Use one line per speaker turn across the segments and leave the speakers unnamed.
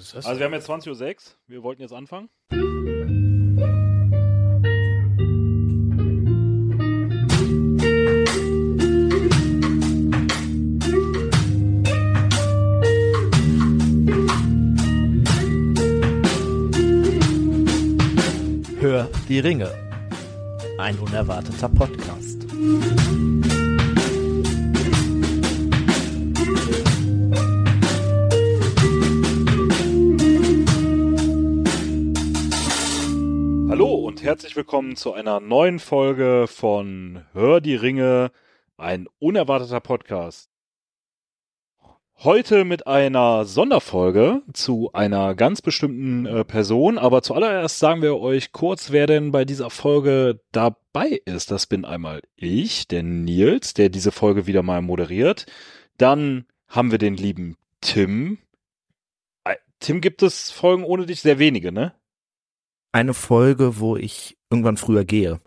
ist das?
Also wir haben jetzt 20.06 Uhr. Wir wollten jetzt anfangen.
Hör die Ringe. Ein unerwarteter Podcast.
Herzlich willkommen zu einer neuen Folge von Hör die Ringe, ein unerwarteter Podcast. Heute mit einer Sonderfolge zu einer ganz bestimmten äh, Person, aber zuallererst sagen wir euch kurz, wer denn bei dieser Folge dabei ist. Das bin einmal ich, der Nils, der diese Folge wieder mal moderiert. Dann haben wir den lieben Tim. Äh, Tim, gibt es Folgen ohne dich? Sehr wenige, ne?
Eine Folge, wo ich irgendwann früher gehe.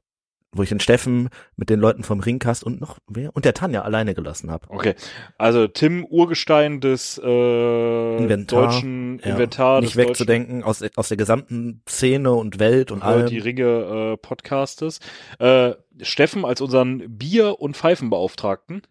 Wo ich den Steffen mit den Leuten vom Ringcast und noch wer? Und der Tanja alleine gelassen habe.
Okay, also Tim Urgestein des äh,
Inventar,
deutschen
Ja.
Inventar,
Nicht wegzudenken aus, aus der gesamten Szene und Welt und allem.
die Ringe äh, Podcastes. Äh, Steffen als unseren Bier- und Pfeifenbeauftragten.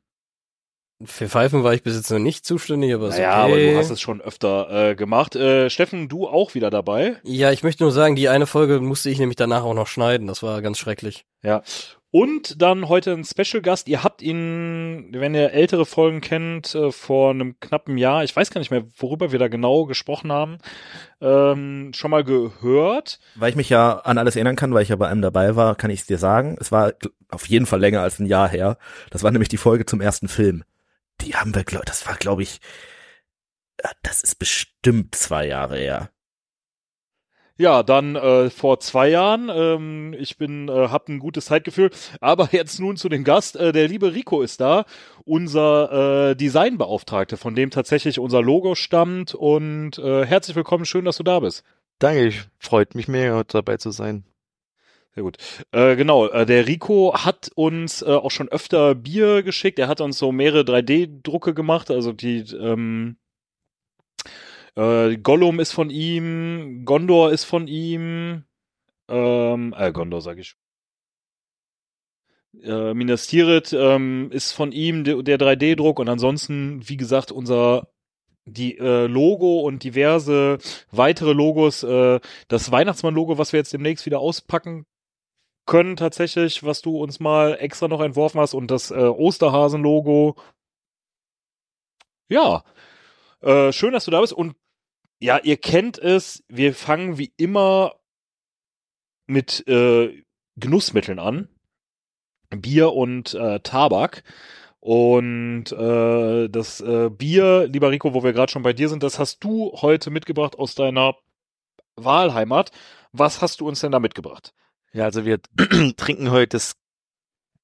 Für Pfeifen war ich bis jetzt noch nicht zuständig, aber ist
Naja,
okay.
aber du hast es schon öfter äh, gemacht. Äh, Steffen, du auch wieder dabei.
Ja, ich möchte nur sagen, die eine Folge musste ich nämlich danach auch noch schneiden. Das war ganz schrecklich.
Ja. Und dann heute ein Special Gast. Ihr habt ihn, wenn ihr ältere Folgen kennt, äh, vor einem knappen Jahr, ich weiß gar nicht mehr, worüber wir da genau gesprochen haben, ähm, schon mal gehört.
Weil ich mich ja an alles erinnern kann, weil ich ja bei einem dabei war, kann ich es dir sagen. Es war auf jeden Fall länger als ein Jahr her. Das war nämlich die Folge zum ersten Film. Die haben wir, glaub, das war, glaube ich, das ist bestimmt zwei Jahre her.
Ja, dann äh, vor zwei Jahren. Ähm, ich bin, äh, hab ein gutes Zeitgefühl. Aber jetzt nun zu dem Gast. Äh, der liebe Rico ist da, unser äh, Designbeauftragter, von dem tatsächlich unser Logo stammt. Und äh, herzlich willkommen, schön, dass du da bist.
Danke, ich freut mich mega, heute dabei zu sein.
Sehr gut. Äh, genau, äh, der Rico hat uns äh, auch schon öfter Bier geschickt. Er hat uns so mehrere 3D-Drucke gemacht. Also die ähm, äh, Gollum ist von ihm, Gondor ist von ihm, ähm, äh, Gondor sag ich. Äh, Minas Tirith ähm, ist von ihm der, der 3D-Druck und ansonsten, wie gesagt, unser die äh, Logo und diverse weitere Logos, äh, das Weihnachtsmann-Logo, was wir jetzt demnächst wieder auspacken können tatsächlich, was du uns mal extra noch entworfen hast und das äh, Osterhasen-Logo. Ja, äh, schön, dass du da bist und ja, ihr kennt es, wir fangen wie immer mit äh, Genussmitteln an. Bier und äh, Tabak. Und äh, das äh, Bier, lieber Rico, wo wir gerade schon bei dir sind, das hast du heute mitgebracht aus deiner Wahlheimat. Was hast du uns denn da mitgebracht?
Ja, also wir trinken heute das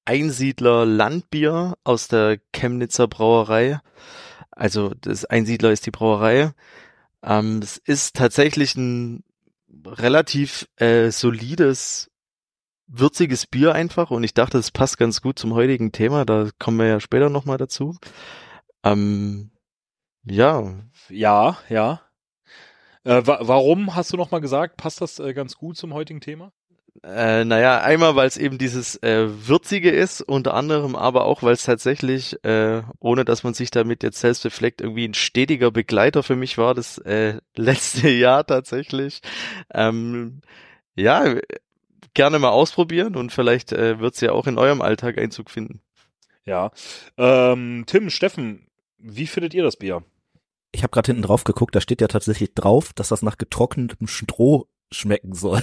Einsiedler Landbier aus der Chemnitzer Brauerei. Also das Einsiedler ist die Brauerei. Ähm, es ist tatsächlich ein relativ äh, solides, würziges Bier einfach und ich dachte, es passt ganz gut zum heutigen Thema. Da kommen wir ja später nochmal dazu. Ähm, ja,
Ja, ja. Äh, wa warum hast du noch mal gesagt, passt das äh, ganz gut zum heutigen Thema?
Äh, naja, einmal, weil es eben dieses äh, Würzige ist, unter anderem aber auch, weil es tatsächlich, äh, ohne dass man sich damit jetzt selbst befleckt, irgendwie ein stetiger Begleiter für mich war, das äh, letzte Jahr tatsächlich. Ähm, ja, gerne mal ausprobieren und vielleicht äh, wird es ja auch in eurem Alltag Einzug finden.
Ja. Ähm, Tim, Steffen, wie findet ihr das Bier?
Ich habe gerade hinten drauf geguckt, da steht ja tatsächlich drauf, dass das nach getrocknetem Stroh schmecken soll.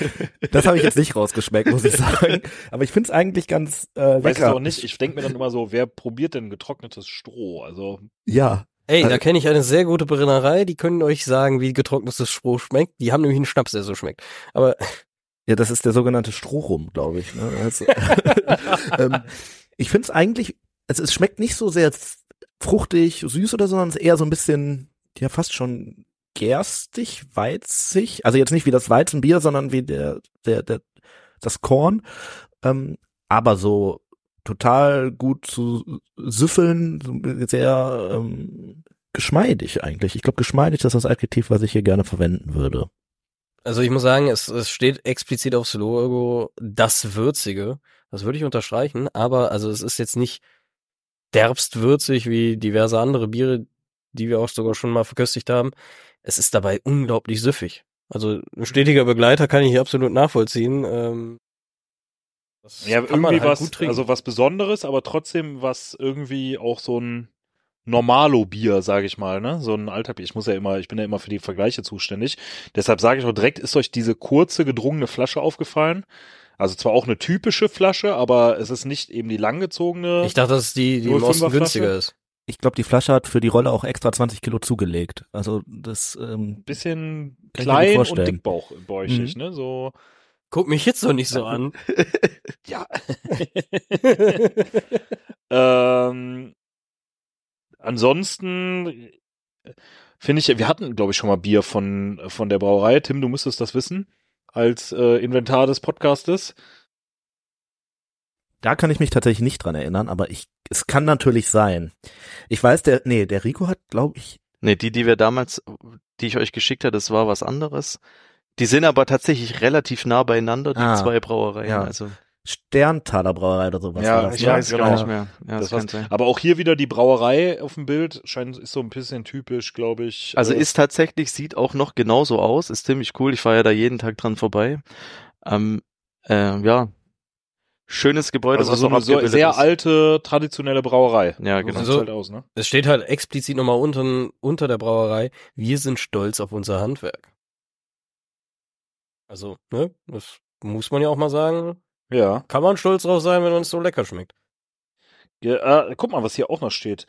das habe ich jetzt nicht rausgeschmeckt, muss ich sagen. Aber ich finde es eigentlich ganz äh,
Weiß es
lecker.
auch nicht. Ich denke mir dann immer so, wer probiert denn getrocknetes Stroh? Also,
Ja,
Ey,
Also-
da kenne ich eine sehr gute Brennerei, die können euch sagen, wie getrocknetes Stroh schmeckt. Die haben nämlich einen Schnaps, der so schmeckt. Aber
ja, das ist der sogenannte Strohrum, glaube ich. Ne? Also, ähm, ich finde es eigentlich, also es schmeckt nicht so sehr fruchtig, süß oder so, sondern es ist eher so ein bisschen, ja, fast schon gerstig, weizig. Also jetzt nicht wie das Weizenbier, sondern wie der, der, der, das Korn. Ähm, aber so total gut zu süffeln, sehr ähm, geschmeidig eigentlich. Ich glaube, geschmeidig ist das Adjektiv, was ich hier gerne verwenden würde.
Also ich muss sagen, es, es steht explizit aufs Logo das Würzige. Das würde ich unterstreichen, aber also es ist jetzt nicht derbst würzig wie diverse andere Biere, die wir auch sogar schon mal verköstigt haben. Es ist dabei unglaublich süffig. Also ein stetiger Begleiter kann ich hier absolut nachvollziehen. Ähm,
Ja, irgendwie
halt
was, also was Besonderes, aber trotzdem was irgendwie auch so ein Normalo-Bier, sage ich mal, ne? So ein alter Bier. Ich muss ja immer, ich bin ja immer für die Vergleiche zuständig. Deshalb sage ich auch direkt, ist euch diese kurze gedrungene Flasche aufgefallen? Also zwar auch eine typische Flasche, aber es ist nicht eben die langgezogene.
ich dachte, dass die, die im
0,5er
Osten günstiger ist.
Ich glaube, die Flasche hat für die Rolle auch extra 20 Kilo zugelegt. Also das ähm,
bisschen klein und
vorstellen.
dickbauchig, ne? So,
Guck mich jetzt doch nicht so an.
ja. ähm, ansonsten finde ich, wir hatten, glaube ich, schon mal Bier von, von der Brauerei. Tim, du müsstest das wissen, als äh, Inventar des Podcastes.
Da kann ich mich tatsächlich nicht dran erinnern, aber ich, es kann natürlich sein. Ich weiß, der, nee, der Rico hat, glaube ich,
Nee, die, die wir damals, die ich euch geschickt habe, das war was anderes. Die sind aber tatsächlich relativ nah beieinander, die
Ah,
zwei Brauereien.
ja.
Also
Sterntaler Brauerei oder sowas.
Ja,
das,
ich
ne?
weiß genau.
nicht mehr. Ja,
Das
das.
Aber auch hier wieder die Brauerei auf dem Bild scheint ist so ein bisschen typisch, glaube ich.
Also
äh,
ist tatsächlich, sieht auch noch genauso aus, ist ziemlich cool. Ich fahre ja da jeden Tag dran vorbei. Ähm, äh, ja, schönes Gebäude,
also
was
so eine so sehr
ist.
alte traditionelle Brauerei.
Ja, genau.
Also-
halt aus, ne?
Es steht halt explizit nochmal unten, unter der Brauerei, wir sind stolz auf unser Handwerk. Also, ne, das muss man ja auch mal sagen.
Ja.
Kann man stolz drauf sein, wenn uns so lecker schmeckt.
Ja, äh, guck mal, was hier auch noch steht.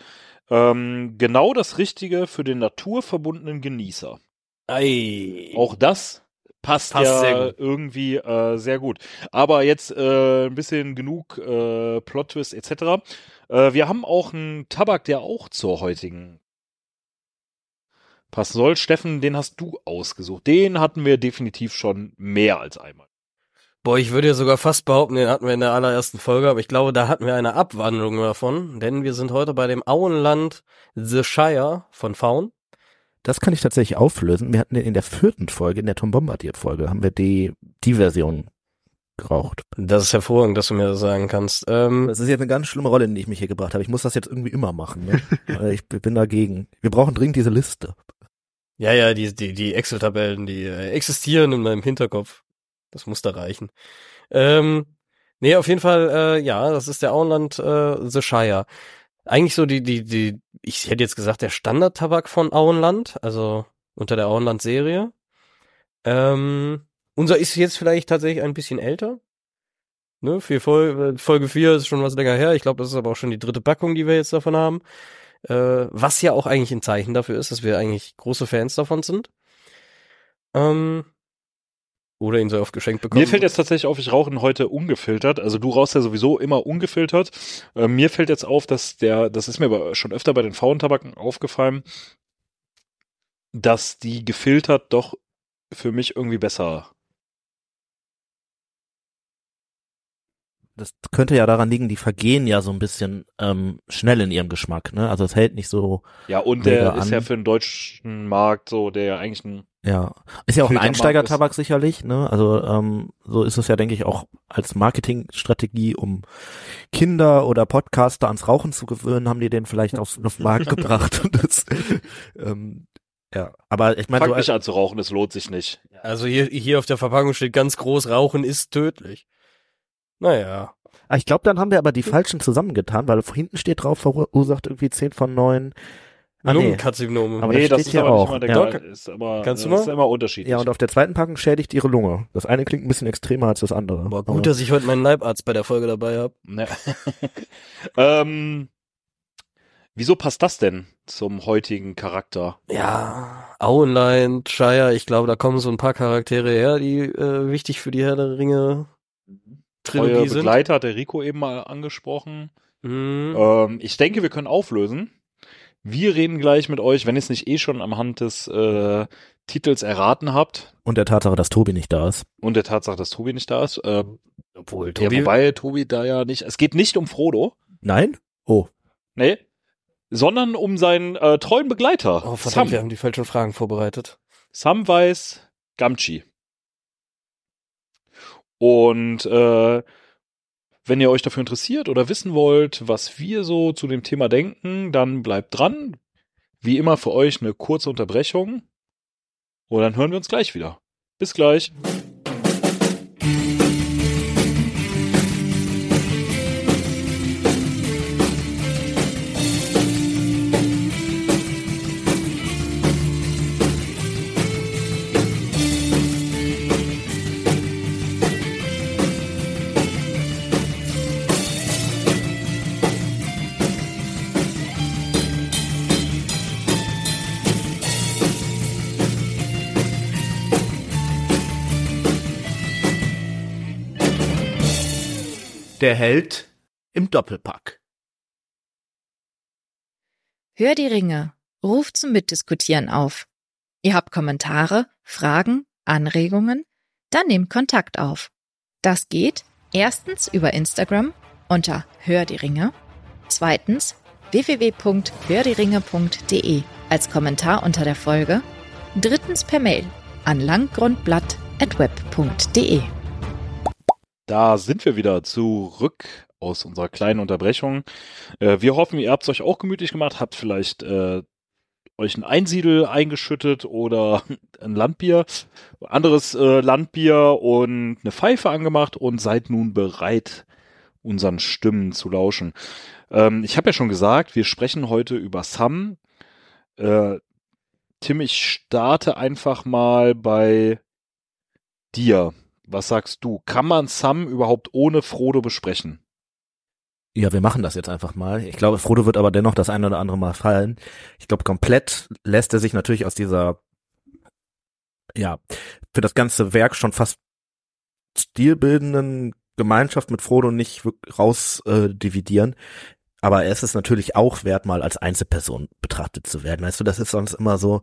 Ähm, genau das Richtige für den naturverbundenen Genießer.
Ei.
Auch das passt,
Passt
ja irgendwie äh, sehr gut. Aber jetzt äh, ein bisschen genug äh, Plot-Twist etc. Äh, wir haben auch einen Tabak, der auch zur heutigen passen soll. Steffen, den hast du ausgesucht. Den hatten wir definitiv schon mehr als einmal.
Boah, ich würde ja sogar fast behaupten, den hatten wir in der allerersten Folge, aber ich glaube, da hatten wir eine Abwandlung davon, denn wir sind heute bei dem Auenland The Shire von Faun.
Das kann ich tatsächlich auflösen. Wir hatten in der vierten Folge, in der Tom Bombardier Folge, haben wir die, die Version geraucht.
Das ist hervorragend, dass du mir das sagen kannst. Ähm,
Das ist jetzt eine ganz schlimme Rolle, in die ich mich hier gebracht habe. Ich muss das jetzt irgendwie immer machen. Ne? Ich bin dagegen. Wir brauchen dringend diese Liste.
ja, ja, die, die, die Excel-Tabellen, die äh, existieren in meinem Hinterkopf. Das muss da reichen. Ähm, nee, auf jeden Fall, äh, ja, das ist der Auenland äh, The Shire. Eigentlich so die, die, die, ich hätte jetzt gesagt, der Standard-Tabak von Auenland, also unter der Auenland-Serie. Ähm, unser ist jetzt vielleicht tatsächlich ein bisschen älter. Ne, für Folge, Folge 4 ist schon was länger her. Ich glaube, das ist aber auch schon die dritte Packung, die wir jetzt davon haben. Äh, was ja auch eigentlich ein Zeichen dafür ist, dass wir eigentlich große Fans davon sind. Ähm, oder ihn so oft geschenkt bekommen.
Mir fällt jetzt tatsächlich auf, ich rauche ihn heute ungefiltert. Also du rauchst ja sowieso immer ungefiltert. Äh, mir fällt jetzt auf, dass der, das ist mir aber schon öfter bei den faulen Tabaken aufgefallen, dass die gefiltert doch für mich irgendwie besser.
Das könnte ja daran liegen, die vergehen ja so ein bisschen ähm, schnell in ihrem Geschmack. Ne? Also es hält nicht so,
Ja, und der ist
an.
ja für den deutschen Markt so, der ja eigentlich ein
ja. Ist ja auch ein Einsteigertabak sicherlich. Ne? Also ähm, so ist es ja, denke ich, auch als Marketingstrategie, um Kinder oder Podcaster ans Rauchen zu gewöhnen, haben die den vielleicht auf, auf den Markt gebracht. Und das, ähm, ja, aber ich meine,
Fang nicht an zu rauchen, es lohnt sich nicht.
Also hier, hier auf der Verpackung steht ganz groß, Rauchen ist tödlich. Naja.
Ah, ich glaube, dann haben wir aber die falschen zusammengetan, weil hinten steht drauf, verursacht irgendwie 10 von 9. Ah, nee.
Lungenkarzinom.
Aber
nee,
das
das
steht
ist aber
auch.
nicht mal der
Ja.
Ist aber,
Kannst du
das
mal?
ist immer unterschiedlich.
Ja, und auf der zweiten Packung schädigt ihre Lunge. Das eine klingt ein bisschen extremer als das andere.
Boah,
Aber-
gut, dass ich heute meinen Leibarzt bei der Folge dabei habe.
Ne. ähm, wieso passt das denn zum heutigen Charakter?
Ja, Auenlein, Shire, ich glaube, da kommen so ein paar Charaktere her, die äh, wichtig für die Herr der Ringe
Treue
Trilogie sind.
Begleiter hat der Rico eben mal angesprochen.
Mhm.
Ähm, ich denke, wir können auflösen. Wir reden gleich mit euch, wenn ihr es nicht eh schon am Hand des äh, Titels erraten habt
Und der Tatsache, dass Tobi nicht da ist.
und der Tatsache, dass Tobi nicht da ist. Äh,
Obwohl,
ja, wobei Tobi da ja nicht. Es geht nicht um Frodo.
Nein? Oh.
Nee. sondern um seinen äh, treuen Begleiter.
Oh, verdammt,
Sam.
wir haben die falschen Fragen vorbereitet.
Samwise Gamgee. Und äh, wenn ihr euch dafür interessiert oder wissen wollt, was wir so zu dem Thema denken, dann bleibt dran. Wie immer für euch eine kurze Unterbrechung. Und dann hören wir uns gleich wieder. Bis gleich.
Der Held im Doppelpack.
Hör die Ringe. Ruft zum Mitdiskutieren auf. Ihr habt Kommentare, Fragen, Anregungen? Dann nehmt Kontakt auf. Das geht erstens über Instagram unter Hör die Ringe, zweitens www.hördieringe.de als Kommentar unter der Folge, drittens per Mail an langgrundblatt@web.de.
Da sind wir wieder zurück aus unserer kleinen Unterbrechung. Äh, wir hoffen, ihr habt es euch auch gemütlich gemacht, habt vielleicht äh, euch ein Einsiedel eingeschüttet oder ein Landbier, anderes äh, Landbier und eine Pfeife angemacht und seid nun bereit, unseren Stimmen zu lauschen. Ähm, ich habe ja schon gesagt, wir sprechen heute über Sam. Äh, Tim, ich starte einfach mal bei dir. Was sagst du? Kann man Sam überhaupt ohne Frodo besprechen?
Ja, wir machen das jetzt einfach mal. Ich glaube, Frodo wird aber dennoch das eine oder andere Mal fallen. Ich glaube, komplett lässt er sich natürlich aus dieser, ja, für das ganze Werk schon fast stilbildenden Gemeinschaft mit Frodo nicht wirk- raus äh. Aber es ist natürlich auch wert, mal als Einzelperson betrachtet zu werden. Weißt du, das ist sonst immer so,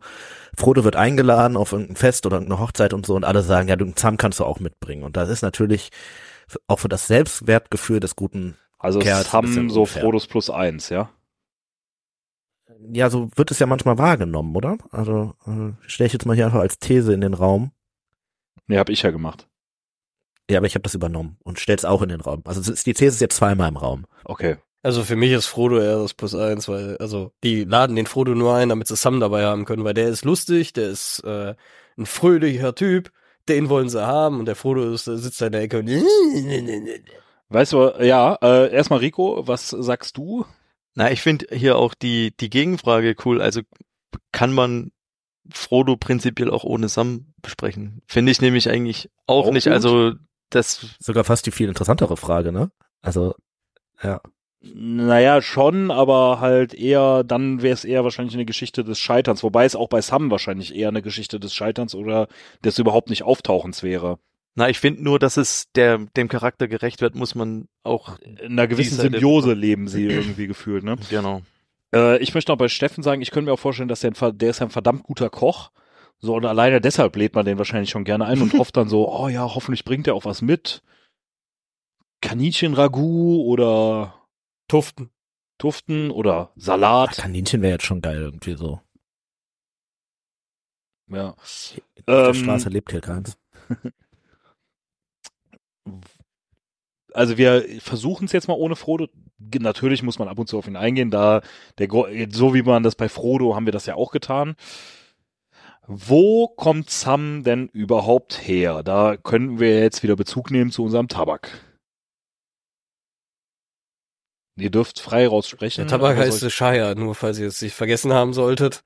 Frodo wird eingeladen auf irgendein Fest oder irgendeine Hochzeit und so und alle sagen, ja, du Sam kannst du auch mitbringen. Und das ist natürlich auch für das Selbstwertgefühl des guten
Also
Kerl, ist ein bisschen
Sam so
unfair.
Frodos plus eins, ja?
Ja, so wird es ja manchmal wahrgenommen, oder? Also äh, stelle ich jetzt mal hier einfach als These in den Raum.
Nee, hab ich ja gemacht.
Ja, aber ich habe das übernommen und stell's auch in den Raum. Also die These ist jetzt zweimal im Raum.
Okay.
Also für mich ist Frodo eher das Plus eins, weil, also, die laden den Frodo nur ein, damit sie Sam dabei haben können, weil der ist lustig, der ist äh, ein fröhlicher Typ, den wollen sie haben und der Frodo ist, sitzt da in der Ecke und
Weißt du, ja, äh, erstmal Rico, was sagst du?
Na, ich finde hier auch die, die Gegenfrage cool. Also kann man Frodo prinzipiell auch ohne Sam besprechen? Finde ich nämlich eigentlich auch,
Auch
nicht.
gut.
Also das,
Sogar fast die viel interessantere Frage, ne? Also, ja.
Naja, schon, aber halt eher, dann wäre es eher wahrscheinlich eine Geschichte des Scheiterns, wobei es auch bei Sam wahrscheinlich eher eine Geschichte des Scheiterns oder des überhaupt nicht Auftauchens wäre.
na, ich finde nur, dass es der, dem Charakter gerecht wird, muss man auch,
In einer gewissen Symbiose leben sie irgendwie gefühlt, ne?
genau.
Äh, ich möchte noch bei Steffen sagen, ich könnte mir auch vorstellen, dass der, ein, der ist ein verdammt guter Koch. So, und alleine deshalb lädt man den wahrscheinlich schon gerne ein und hofft dann so, oh ja, hoffentlich bringt er auch was mit. Kaninchen-Ragout oder
Tuften.
Tuften oder
Ach,
Salat.
Kaninchen wäre jetzt schon geil irgendwie so.
Ja.
Auf der
Ähm,
Straße lebt hier keins.
Also wir versuchen es jetzt mal ohne Frodo. Natürlich muss man ab und zu auf ihn eingehen, da der so wie man das bei Frodo haben wir das ja auch getan. Wo kommt Sam denn überhaupt her? Da können wir jetzt wieder Bezug nehmen zu unserem Tabak. Ihr dürft frei raussprechen.
Der Tabak heißt Shire, nur falls ihr es nicht vergessen haben solltet.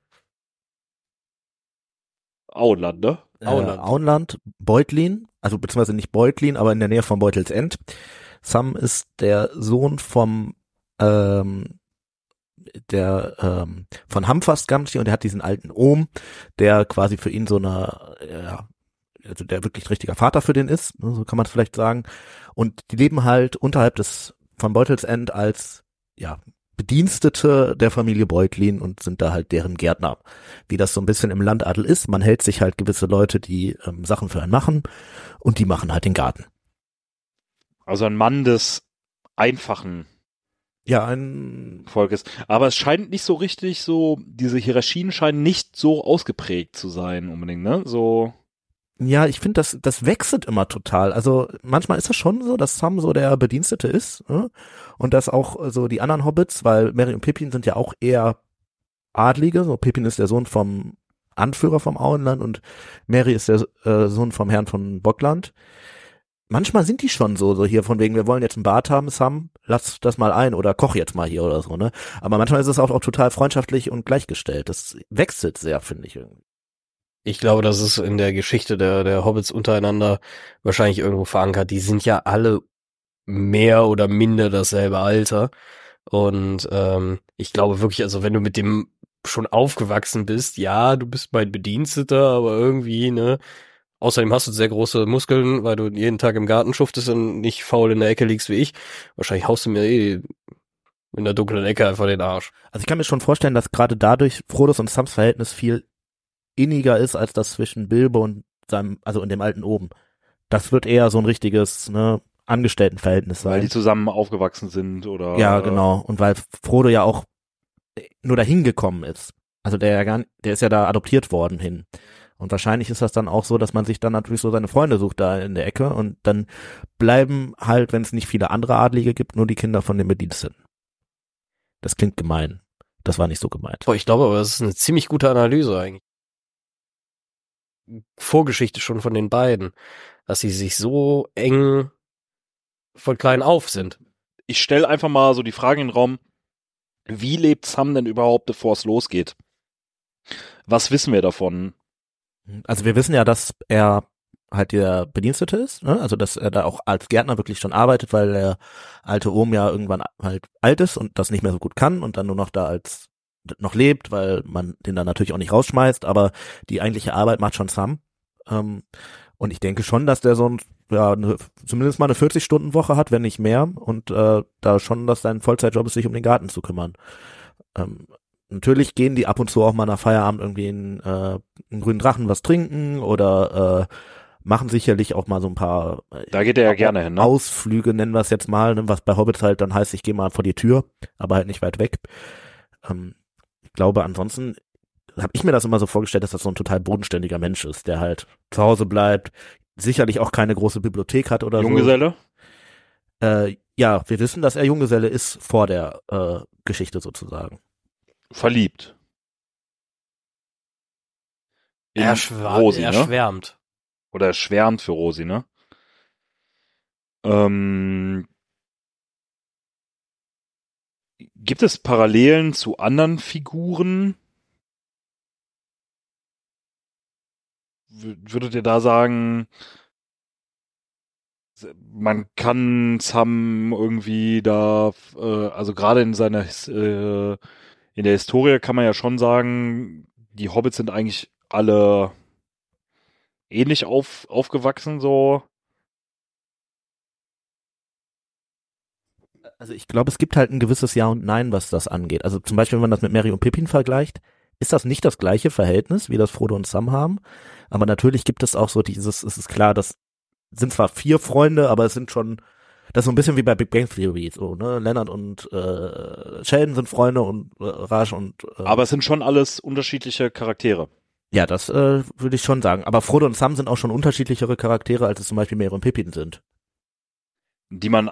Auenland, ne?
Auenland.
Äh, Auenland, Beutlin, also beziehungsweise nicht Beutlin, aber in der Nähe von Beutelsend. Sam ist der Sohn vom ähm, der ähm, von Hamfast Gamgee und er hat diesen alten Ohm, der quasi für ihn so eine ja, also der wirklich ein richtiger Vater für den ist, ne, so kann man es vielleicht sagen. Und die leben halt unterhalb des von Beutelsend als ja Bedienstete der Familie Beutlin und sind da halt deren Gärtner. Wie das so ein bisschen im Landadel ist, man hält sich halt gewisse Leute, die ähm, Sachen für einen machen und die machen halt den Garten.
Also ein Mann des einfachen
Ja, ein
Volk ist. Aber es scheint nicht so richtig so, diese Hierarchien scheinen nicht so ausgeprägt zu sein unbedingt, ne? So.
Ja, ich finde, das, das wechselt immer total. Also manchmal ist es schon so, dass Sam so der Bedienstete ist ne? und dass auch so die anderen Hobbits, weil Mary und Pippin sind ja auch eher Adlige. So Pippin ist der Sohn vom Anführer vom Auenland und Mary ist der äh, Sohn vom Herrn von Bockland. Manchmal sind die schon so, so hier von wegen, wir wollen jetzt ein Bad haben, Sam, lass das mal ein oder koch jetzt mal hier oder so, ne? Aber manchmal ist es auch, auch total freundschaftlich und gleichgestellt. Das wechselt sehr, finde ich irgendwie.
Ich glaube, das ist in der Geschichte der, der Hobbits untereinander wahrscheinlich irgendwo verankert. Die sind ja alle mehr oder minder dasselbe Alter. Und ähm, ich glaube wirklich, also wenn du mit dem schon aufgewachsen bist, ja, du bist mein Bediensteter, aber irgendwie, ne, Außerdem hast du sehr große Muskeln, weil du jeden Tag im Garten schuftest und nicht faul in der Ecke liegst wie ich. Wahrscheinlich haust du mir eh in der dunklen Ecke einfach den Arsch.
Also ich kann mir schon vorstellen, dass gerade dadurch Frodos und Sams Verhältnis viel inniger ist als das zwischen Bilbo und seinem, also in dem alten oben. Das wird eher so ein richtiges, ne, Angestelltenverhältnis sein.
Weil die zusammen aufgewachsen sind oder.
Ja, genau. Und weil Frodo ja auch nur dahin gekommen ist. Also der ja gar, der ist ja da adoptiert worden hin. Und wahrscheinlich ist das dann auch so, dass man sich dann natürlich so seine Freunde sucht da in der Ecke und dann bleiben halt, wenn es nicht viele andere Adlige gibt, nur die Kinder von den Bediensteten. Das klingt gemein. Das war nicht so gemeint.
Boah, ich glaube aber, das ist eine ziemlich gute Analyse eigentlich. Vorgeschichte schon von den beiden, dass sie sich so eng von klein auf sind.
Ich stelle einfach mal so die Frage in den Raum, wie lebt Sam denn überhaupt, bevor es losgeht? Was wissen wir davon?
Also wir wissen ja, dass er halt der Bedienstete ist, ne? also dass er da auch als Gärtner wirklich schon arbeitet, weil der alte Ohm ja irgendwann halt alt ist und das nicht mehr so gut kann und dann nur noch da als noch lebt, weil man den dann natürlich auch nicht rausschmeißt, aber die eigentliche Arbeit macht schon Sam. Ähm, und ich denke schon, dass der so ein, ja, eine, zumindest mal eine 40-Stunden-Woche hat, wenn nicht mehr, und äh, da schon, dass sein Vollzeitjob ist, sich um den Garten zu kümmern. Ähm, natürlich gehen die ab und zu auch mal nach Feierabend irgendwie in, äh, einen grünen Drachen was trinken oder äh, machen sicherlich auch mal so ein paar
äh, da geht er ja gerne hin, ne?
Ausflüge, nennen wir es jetzt mal, ne? was bei Hobbits halt dann heißt, ich gehe mal vor die Tür, aber halt nicht weit weg. Ähm, ich glaube, ansonsten habe ich mir das immer so vorgestellt, dass das so ein total bodenständiger Mensch ist, der halt zu Hause bleibt, sicherlich auch keine große Bibliothek hat oder
Junggeselle?
so. Äh, ja, wir wissen, dass er Junggeselle ist vor der äh, Geschichte sozusagen
verliebt.
In er, schwar Rosi, er ne? schwärmt.
Oder er schwärmt für Rosi, ne? Ähm, gibt es Parallelen zu anderen Figuren? Würdet ihr da sagen, man kann Sam irgendwie da, äh, also gerade in seiner äh, in der Historie kann man ja schon sagen, die Hobbits sind eigentlich alle ähnlich auf, aufgewachsen, so.
Also ich glaube, es gibt halt ein gewisses Ja und Nein, was das angeht. Also zum Beispiel, wenn man das mit Mary und Pippin vergleicht, ist das nicht das gleiche Verhältnis, wie das Frodo und Sam haben. Aber natürlich gibt es auch so dieses, es ist klar, das sind zwar vier Freunde, aber es sind schon das ist so ein bisschen wie bei Big Bang Theory, so, ne? Leonard und äh, Sheldon sind Freunde und äh, Raj und
äh, Aber es sind schon alles unterschiedliche Charaktere.
Ja, das äh, würde ich schon sagen. Aber Frodo und Sam sind auch schon unterschiedlichere Charaktere, als es zum Beispiel Mary und Pippin sind.
Die man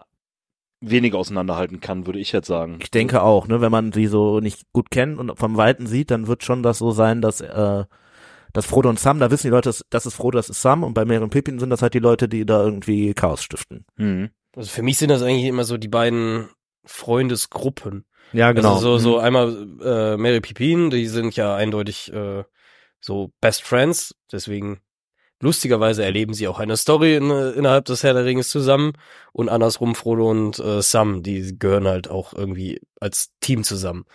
wenig auseinanderhalten kann, würde ich jetzt sagen.
Ich denke auch, ne, wenn man sie so nicht gut kennt und vom Weiten sieht, dann wird schon das so sein, dass äh, dass Frodo und Sam, da wissen die Leute, das ist Frodo, das ist Sam und bei Mary und Pippin sind das halt die Leute, die da irgendwie Chaos stiften.
Mhm.
Also für mich sind das eigentlich immer so die beiden Freundesgruppen.
Ja, genau.
Also so, so mhm. einmal äh, Mary Pippin, die sind ja eindeutig äh, so Best Friends, deswegen lustigerweise erleben sie auch eine Story in, innerhalb des Herr der Ringes zusammen und andersrum Frodo und äh, Sam, die gehören halt auch irgendwie als Team zusammen.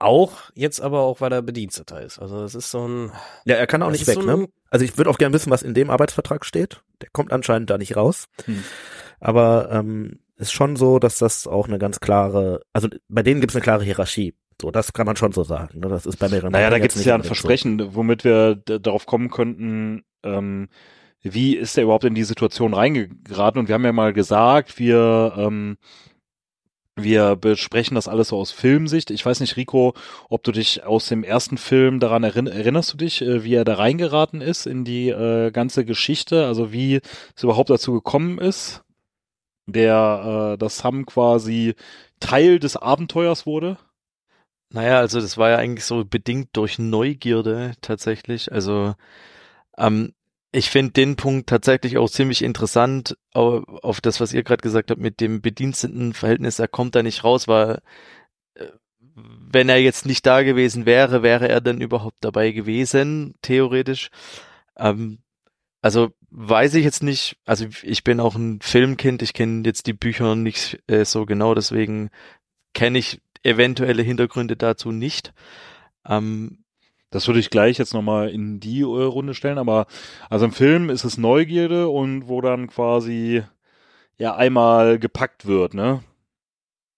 Auch jetzt aber auch, weil er Bediensteter ist. Also es ist so ein.
Ja, er kann auch nicht weg, so ne? Also ich würde auch gerne wissen, was in dem Arbeitsvertrag steht. Der kommt anscheinend da nicht raus. Hm. Aber ähm, ist schon so, dass das auch eine ganz klare, also bei denen gibt es eine klare Hierarchie. So, das kann man schon so sagen. Ne? Das ist bei mehreren.
Naja, da gibt es ja ein Versprechen, so. womit wir darauf kommen könnten, ähm, wie ist er überhaupt in die Situation reingeraten? Und wir haben ja mal gesagt, wir ähm, Wir besprechen das alles so aus Filmsicht. Ich weiß nicht, Rico, ob du dich aus dem ersten Film daran erinn erinnerst du dich, äh, wie er da reingeraten ist in die äh, ganze Geschichte, also wie es überhaupt dazu gekommen ist, der äh, dass Sam quasi Teil des Abenteuers wurde?
Naja, also das war ja eigentlich so bedingt durch Neugierde tatsächlich. Also ähm, ich finde den Punkt tatsächlich auch ziemlich interessant, auf, auf das, was ihr gerade gesagt habt mit dem Bedienstetenverhältnis. Er kommt da nicht raus, weil äh, wenn er jetzt nicht da gewesen wäre, wäre er dann überhaupt dabei gewesen, theoretisch. Ähm, also weiß ich jetzt nicht, also ich bin auch ein Filmkind, ich kenne jetzt die Bücher nicht äh, so genau, deswegen kenne ich eventuelle Hintergründe dazu nicht. Ähm,
das würde ich gleich jetzt nochmal in die Runde stellen, aber also im Film ist es Neugierde und wo dann quasi ja einmal gepackt wird, ne?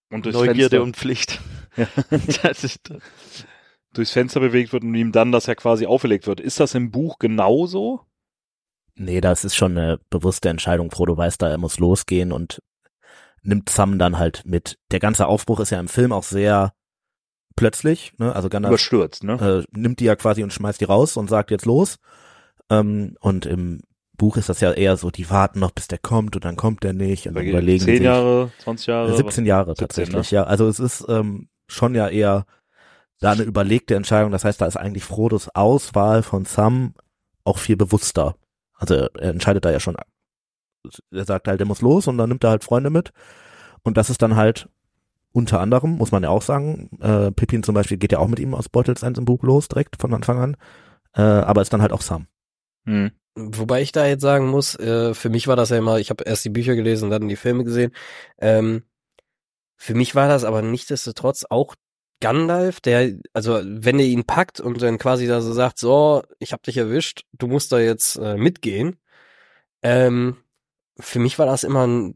Und durchs Neugierde Fenster. und Pflicht. Ja.
durchs Fenster bewegt wird und ihm dann das ja quasi auferlegt wird. Ist das im Buch genauso?
Nee, das ist schon eine bewusste Entscheidung. Frodo weiß da, er muss losgehen und nimmt Sam dann halt mit. Der ganze Aufbruch ist ja im Film auch sehr plötzlich, ne? Also Gandalf
überstürzt, ne?
Äh, nimmt die ja quasi und schmeißt die raus und sagt jetzt los. Ähm, und im Buch ist das ja eher so, die warten noch, bis der kommt und dann kommt der nicht und dann überlegen 10
sich, Jahre, 20 Jahre?
17 Jahre 17, tatsächlich, ne? ja. Also es ist ähm, schon ja eher da eine überlegte Entscheidung. Das heißt, da ist eigentlich Frodos Auswahl von Sam auch viel bewusster. Also er entscheidet da ja schon. Er sagt halt, er muss los und dann nimmt er halt Freunde mit. Und das ist dann halt unter anderem, muss man ja auch sagen, äh, Pippin zum Beispiel geht ja auch mit ihm aus Beutelsend im Buch los, direkt von Anfang an. Äh, aber ist dann halt auch Sam.
Hm. Wobei ich da jetzt sagen muss, äh, für mich war das ja immer, ich habe erst die Bücher gelesen, dann die Filme gesehen. Ähm, für mich war das aber nichtsdestotrotz auch Gandalf, der, also wenn er ihn packt und dann quasi da so sagt, so, ich hab dich erwischt, du musst da jetzt äh, mitgehen. Ähm, für mich war das immer ein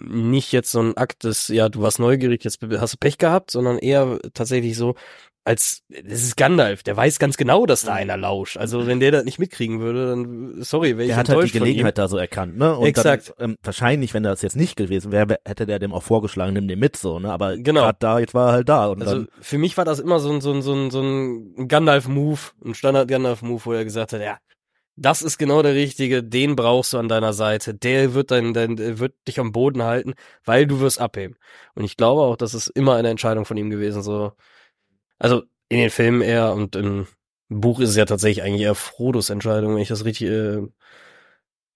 nicht jetzt so ein Akt des, ja, du warst neugierig, jetzt hast du Pech gehabt, sondern eher tatsächlich so, als, das ist Gandalf, der weiß ganz genau, dass da mhm. einer lauscht. Also wenn der das nicht mitkriegen würde, dann, sorry, wäre ich
Der hat halt die Gelegenheit da so erkannt, ne? Und
Exakt.
Dann, ähm, wahrscheinlich, wenn das jetzt nicht gewesen wäre, hätte der dem auch vorgeschlagen, nimm den mit, so, ne? Aber genau. da, jetzt war er halt da. Und
also
dann,
für mich war das immer so ein, so ein, so ein, so ein Gandalf-Move, ein Standard-Gandalf-Move, wo er gesagt hat, ja, das ist genau der richtige, den brauchst du an deiner Seite. Der wird dein, dein wird dich am Boden halten, weil du wirst abheben. Und ich glaube auch, das ist immer eine Entscheidung von ihm gewesen, so. Also, in den Filmen eher und im Buch ist es ja tatsächlich eigentlich eher Frodos Entscheidung, wenn ich das richtig, äh,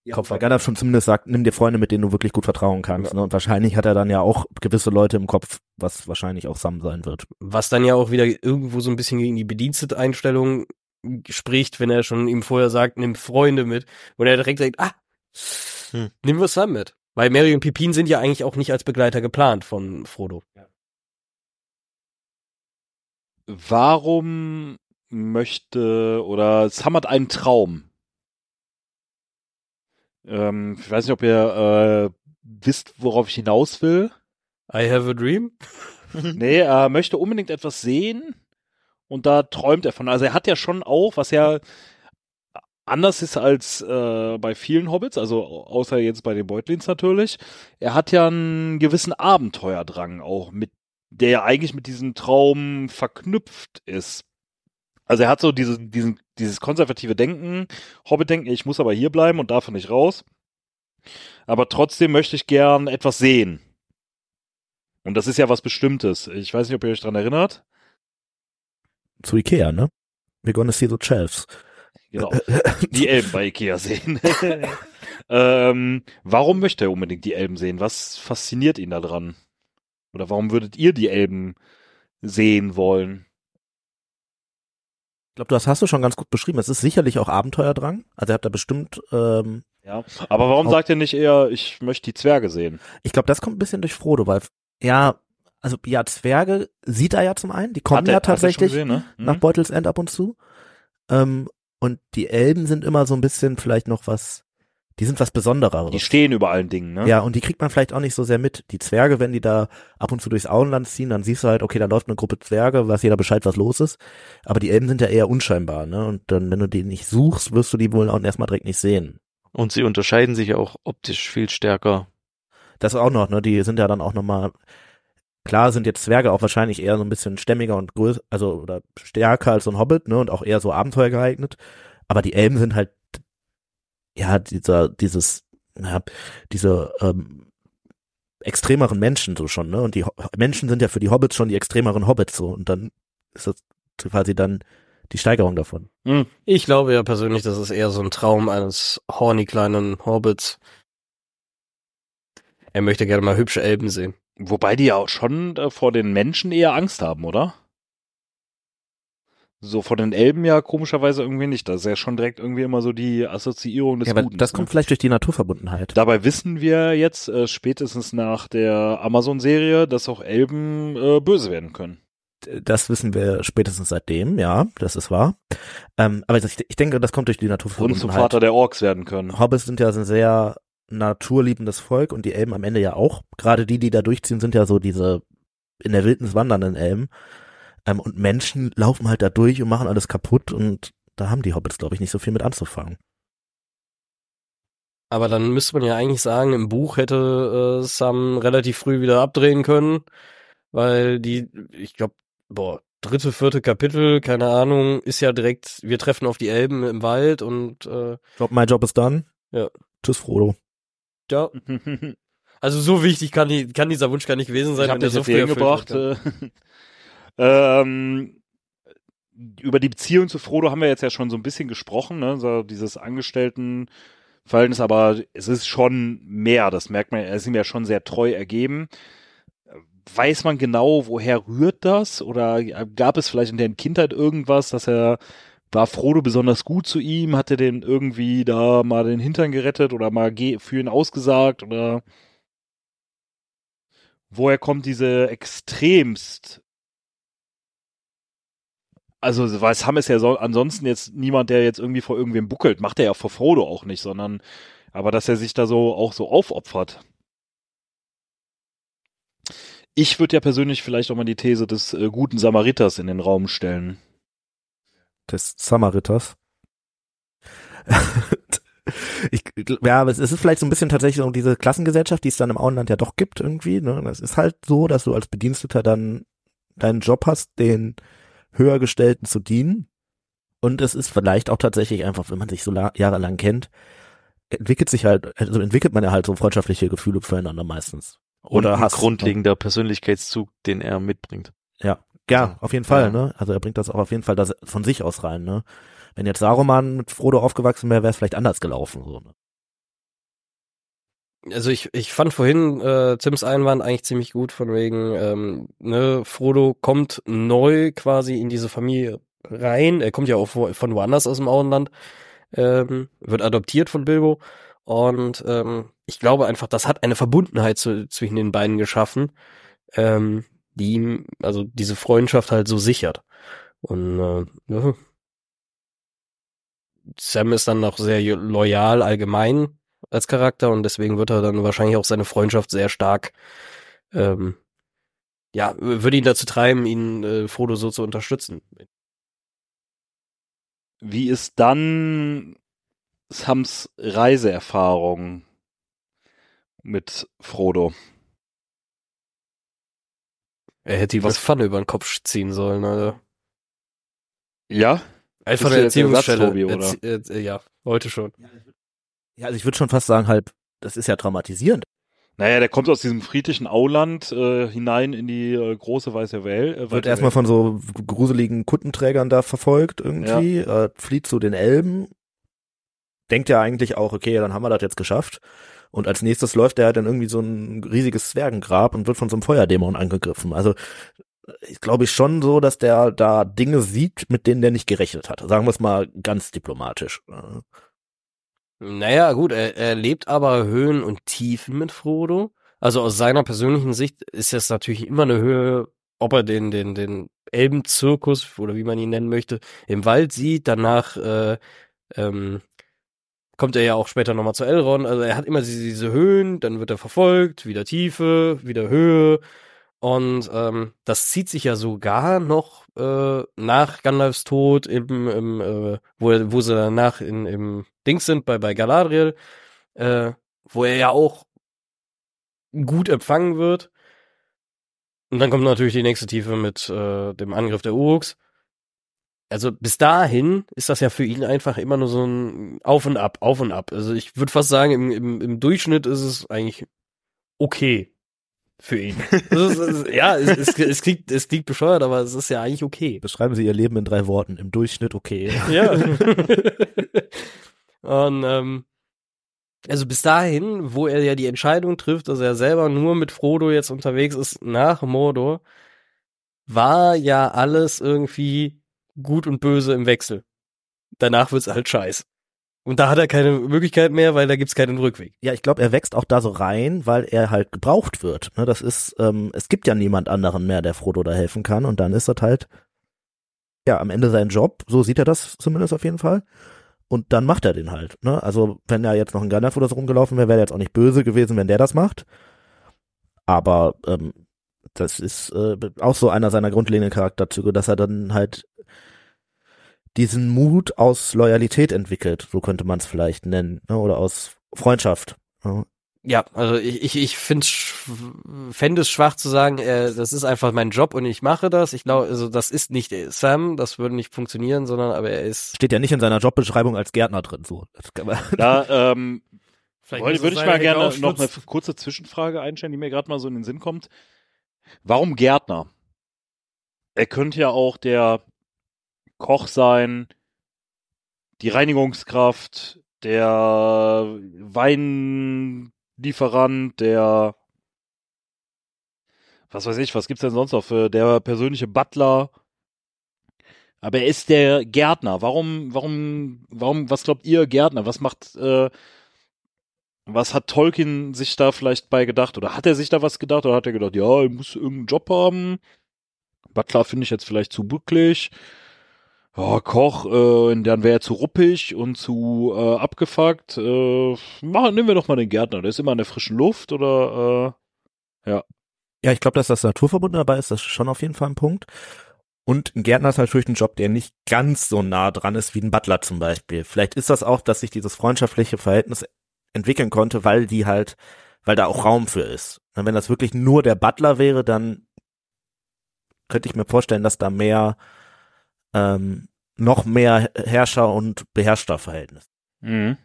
ja, Kopf habe. Gandalf schon zumindest sagt, nimm dir Freunde, mit denen du wirklich gut vertrauen kannst. Ja. Ne? Und wahrscheinlich hat er dann ja auch gewisse Leute im Kopf, was wahrscheinlich auch Sam sein wird.
Was dann ja auch wieder irgendwo so ein bisschen gegen die Bedienstet-Einstellung spricht, wenn er schon ihm vorher sagt, nimm Freunde mit, und er direkt sagt, ah, hm. nimm wir Sam mit. Weil Mary und Pippin sind ja eigentlich auch nicht als Begleiter geplant von Frodo.
Warum möchte oder Sam hat einen Traum. Ähm, ich weiß nicht, ob ihr äh, wisst, worauf ich hinaus will.
I have a dream.
nee, er möchte unbedingt etwas sehen und da träumt er von. Also er hat ja schon auch, was ja anders ist als äh, bei vielen Hobbits, also außer jetzt bei den Beutlins natürlich, er hat ja einen gewissen Abenteuerdrang auch mit, der ja eigentlich mit diesem Traum verknüpft ist. Also er hat so diese, diesen, dieses konservative Denken, Hobbit-Denken, ich muss aber hier bleiben und darf nicht raus. Aber trotzdem möchte ich gern etwas sehen. Und das ist ja was Bestimmtes. Ich weiß nicht, ob ihr euch dran erinnert
zu Ikea, ne? We're gonna see the shelves.
Genau. Die Elben bei Ikea sehen. ähm, warum möchte er unbedingt die Elben sehen? Was fasziniert ihn daran? Oder warum würdet ihr die Elben sehen wollen?
Ich glaube, das hast du schon ganz gut beschrieben. Es ist sicherlich auch Abenteuerdrang. Also er hat da bestimmt. Ähm,
ja. Aber warum sagt er nicht eher, ich möchte die Zwerge sehen?
Ich glaube, das kommt ein bisschen durch Frodo, weil ja, also ja, Zwerge sieht er ja zum einen, die kommen er, ja tatsächlich gesehen, ne? mhm. nach Beutelsend ab und zu. Ähm, und die Elben sind immer so ein bisschen vielleicht noch was, die sind was Besondereres.
Die stehen über allen Dingen, ne?
Ja, und die kriegt man vielleicht auch nicht so sehr mit. Die Zwerge, wenn die da ab und zu durchs Auenland ziehen, dann siehst du halt, okay, da läuft eine Gruppe Zwerge, weiß jeder Bescheid, was los ist. Aber die Elben sind ja eher unscheinbar, ne? Und dann, wenn du die nicht suchst, wirst du die wohl auch erstmal direkt nicht sehen.
Und sie unterscheiden sich auch optisch viel stärker.
Das auch noch, ne? Die sind ja dann auch nochmal klar sind jetzt Zwerge auch wahrscheinlich eher so ein bisschen stämmiger und größer, also oder stärker als so ein Hobbit, ne, und auch eher so Abenteuer geeignet. Aber die Elben sind halt, ja, dieser, dieses, ja, diese, ähm, extremeren Menschen so schon, ne? Und die Ho Menschen sind ja für die Hobbits schon die extremeren Hobbits so und dann ist das quasi dann die Steigerung davon.
Hm.
Ich glaube ja persönlich, das ist eher so ein Traum eines horny kleinen Hobbits. Er möchte gerne mal hübsche Elben sehen.
Wobei die ja auch schon äh, vor den Menschen eher Angst haben, oder? So vor den Elben ja komischerweise irgendwie nicht. Das ist ja schon direkt irgendwie immer so die Assoziierung des
Ja,
Guten.
das
ne?
kommt vielleicht durch die Naturverbundenheit.
Dabei wissen wir jetzt äh, spätestens nach der Amazon-Serie, dass auch Elben äh, böse werden können.
Das wissen wir spätestens seitdem, ja, das ist wahr. Ähm, aber ich, ich denke, das kommt durch die
Und
Naturverbundenheit.
zum Vater der Orks werden können.
Hobbits sind ja sehr naturliebendes Volk und die Elben am Ende ja auch. Gerade die, die da durchziehen, sind ja so diese in der Wildnis wandernden Elben. Ähm, und Menschen laufen halt da durch und machen alles kaputt und da haben die Hobbits, glaube ich, nicht so viel mit anzufangen.
Aber dann müsste man ja eigentlich sagen, im Buch hätte äh, Sam relativ früh wieder abdrehen können, weil die, ich glaube, boah, dritte, vierte Kapitel, keine Ahnung, ist ja direkt, wir treffen auf die Elben im Wald und äh,
Job, mein Job ist done.
Ja.
Tschüss, Frodo.
Ja, also so wichtig kann, die, kann dieser Wunsch gar nicht gewesen sein,
ich habe jetzt
früh
hier
wird.
Äh, ähm, über die Beziehung zu Frodo haben wir jetzt ja schon so ein bisschen gesprochen, ne? so dieses Angestelltenverhältnis, aber es ist schon mehr, das merkt man, er ist ihm ja schon sehr treu ergeben. Weiß man genau, woher rührt das? Oder gab es vielleicht in der Kindheit irgendwas, dass er war Frodo besonders gut zu ihm? Hat er den irgendwie da mal den Hintern gerettet oder mal für ihn ausgesagt? Oder woher kommt diese extremst also, weil Sam ist ja so, ansonsten jetzt niemand, der jetzt irgendwie vor irgendwem buckelt, macht er ja vor Frodo auch nicht, sondern, aber dass er sich da so auch so aufopfert. Ich würde ja persönlich vielleicht auch mal die These des äh, guten Samariters in den Raum stellen.
Des Samaritas. ich, ja, aber es ist vielleicht so ein bisschen tatsächlich so diese Klassengesellschaft, die es dann im Auenland ja doch gibt irgendwie. Ne? Das ist halt so, dass du als Bediensteter dann deinen Job hast, den Höhergestellten zu dienen. Und es ist vielleicht auch tatsächlich einfach, wenn man sich so la- jahrelang kennt, entwickelt sich halt, also entwickelt man ja halt so freundschaftliche Gefühle füreinander meistens.
Und
Oder
ein
Hass.
grundlegender Persönlichkeitszug, den er mitbringt.
Ja, auf jeden Fall,
Ja.
ne? Also er bringt das auch auf jeden Fall das von sich aus rein, ne? Wenn jetzt Saruman mit Frodo aufgewachsen wäre, wäre es vielleicht anders gelaufen, so. Ne?
Also ich, ich fand vorhin äh, Tims Einwand eigentlich ziemlich gut, von wegen, ähm, ne, Frodo kommt neu quasi in diese Familie rein. Er kommt ja auch von woanders aus dem Auenland, ähm, wird adoptiert von Bilbo. Und ähm, ich glaube einfach, das hat eine Verbundenheit zu, zwischen den beiden geschaffen, ähm, die ihm, also diese Freundschaft halt so sichert. Und äh, ja. Sam ist dann noch sehr loyal allgemein als Charakter und deswegen wird er dann wahrscheinlich auch seine Freundschaft sehr stark, ähm, ja, würde ihn dazu treiben, ihn äh, Frodo so zu unterstützen.
Wie ist dann Sams Reiseerfahrung mit Frodo?
Er hätte ihm
Was-
Pfanne über den Kopf ziehen sollen, Alter.
Ja?
Einfach
Ersatz,
Erziehungsstelle. Erzie- äh, ja, heute schon.
Ja, also ich würde schon fast sagen, halt, das ist ja traumatisierend.
Naja, der kommt aus diesem friedlichen Auland äh, hinein in die äh, große weiße Welt. Äh,
Wird erstmal von so gruseligen Kuttenträgern da verfolgt irgendwie, äh, flieht zu den Elben, denkt ja eigentlich auch, okay, dann haben wir das jetzt geschafft. Und als nächstes läuft er dann irgendwie so ein riesiges Zwergengrab und wird von so einem Feuerdämon angegriffen. Also ich glaube schon so, dass der da Dinge sieht, mit denen der nicht gerechnet hat. Sagen wir es mal ganz diplomatisch.
Naja, gut, er, er lebt aber Höhen und Tiefen mit Frodo. Also aus seiner persönlichen Sicht ist es natürlich immer eine Höhe, ob er den, den, den Elbenzirkus oder wie man ihn nennen möchte, im Wald sieht. Danach äh, ähm, kommt er ja auch später nochmal zu Elrond. Also er hat immer diese, diese Höhen, dann wird er verfolgt, wieder Tiefe, wieder Höhe. Und ähm, das zieht sich ja sogar noch äh, nach Gandalfs Tod, im, im, äh, wo, wo sie danach in, im Dings sind, bei, bei Galadriel, äh, wo er ja auch gut empfangen wird. Und dann kommt natürlich die nächste Tiefe mit äh, dem Angriff der Uruks. Also bis dahin ist das ja für ihn einfach immer nur so ein Auf und Ab, Auf und Ab. Also ich würde fast sagen, im, im, im Durchschnitt ist es eigentlich okay für ihn. Ist, ist, ja, es, es, es, klingt, es klingt bescheuert, aber es ist ja eigentlich okay.
Beschreiben Sie Ihr Leben in drei Worten. Im Durchschnitt okay.
Ja. Und ähm, also bis dahin, wo er ja die Entscheidung trifft, dass er selber nur mit Frodo jetzt unterwegs ist nach Mordor, war ja alles irgendwie gut und böse im Wechsel. Danach wird's halt scheiß. Und da hat er keine Möglichkeit mehr, weil da gibt's keinen Rückweg.
Ja, ich glaube, er wächst auch da so rein, weil er halt gebraucht wird. Ne, das ist, ähm, es gibt ja niemand anderen mehr, der Frodo da helfen kann. Und dann ist das halt, ja, am Ende sein Job. So sieht er das zumindest auf jeden Fall. Und dann macht er den halt. Ne? Also wenn da jetzt noch ein Gandalf oder so rumgelaufen wäre, wäre er jetzt auch nicht böse gewesen, wenn der das macht. Aber ähm, das ist äh, auch so einer seiner grundlegenden Charakterzüge, dass er dann halt diesen Mut aus Loyalität entwickelt, so könnte man es vielleicht nennen, ne? oder aus Freundschaft. Ne?
Ja, also ich, ich, ich finde fände es schwach zu sagen, äh, das ist einfach mein Job und ich mache das. Ich glaube, also das ist nicht Sam, das würde nicht funktionieren, sondern aber er ist.
Steht ja nicht in seiner Jobbeschreibung als Gärtner drin, so.
Da ähm, würde würd ich mal gerne noch eine kurze Zwischenfrage einstellen, die mir gerade mal so in den Sinn kommt. Warum Gärtner? Er könnte ja auch der Koch sein, die Reinigungskraft, der Weinlieferant, der was weiß ich, was gibt's denn sonst noch für der persönliche Butler? Aber er ist der Gärtner. Warum, warum, warum, was glaubt ihr, Gärtner? Was macht, äh, was hat Tolkien sich da vielleicht bei gedacht? Oder hat er sich da was gedacht? Oder hat er gedacht, ja, ich muss irgendeinen Job haben? Butler finde ich jetzt vielleicht zu bücklich oh, Koch, äh, dann wäre er zu ruppig und zu äh, abgefuckt. Äh, machen, nehmen wir doch mal den Gärtner. Der ist immer in der frischen Luft oder äh, ja.
Ja, ich glaube, dass das Naturverbunden dabei ist, das ist schon auf jeden Fall ein Punkt. Und ein Gärtner ist natürlich ein Job, der nicht ganz so nah dran ist wie ein Butler zum Beispiel. Vielleicht ist das auch, dass sich dieses freundschaftliche Verhältnis entwickeln konnte, weil die halt, weil da auch Raum für ist. Und wenn das wirklich nur der Butler wäre, dann könnte ich mir vorstellen, dass da mehr ähm, noch mehr Herrscher- und Beherrscherverhältnis.
Mhm.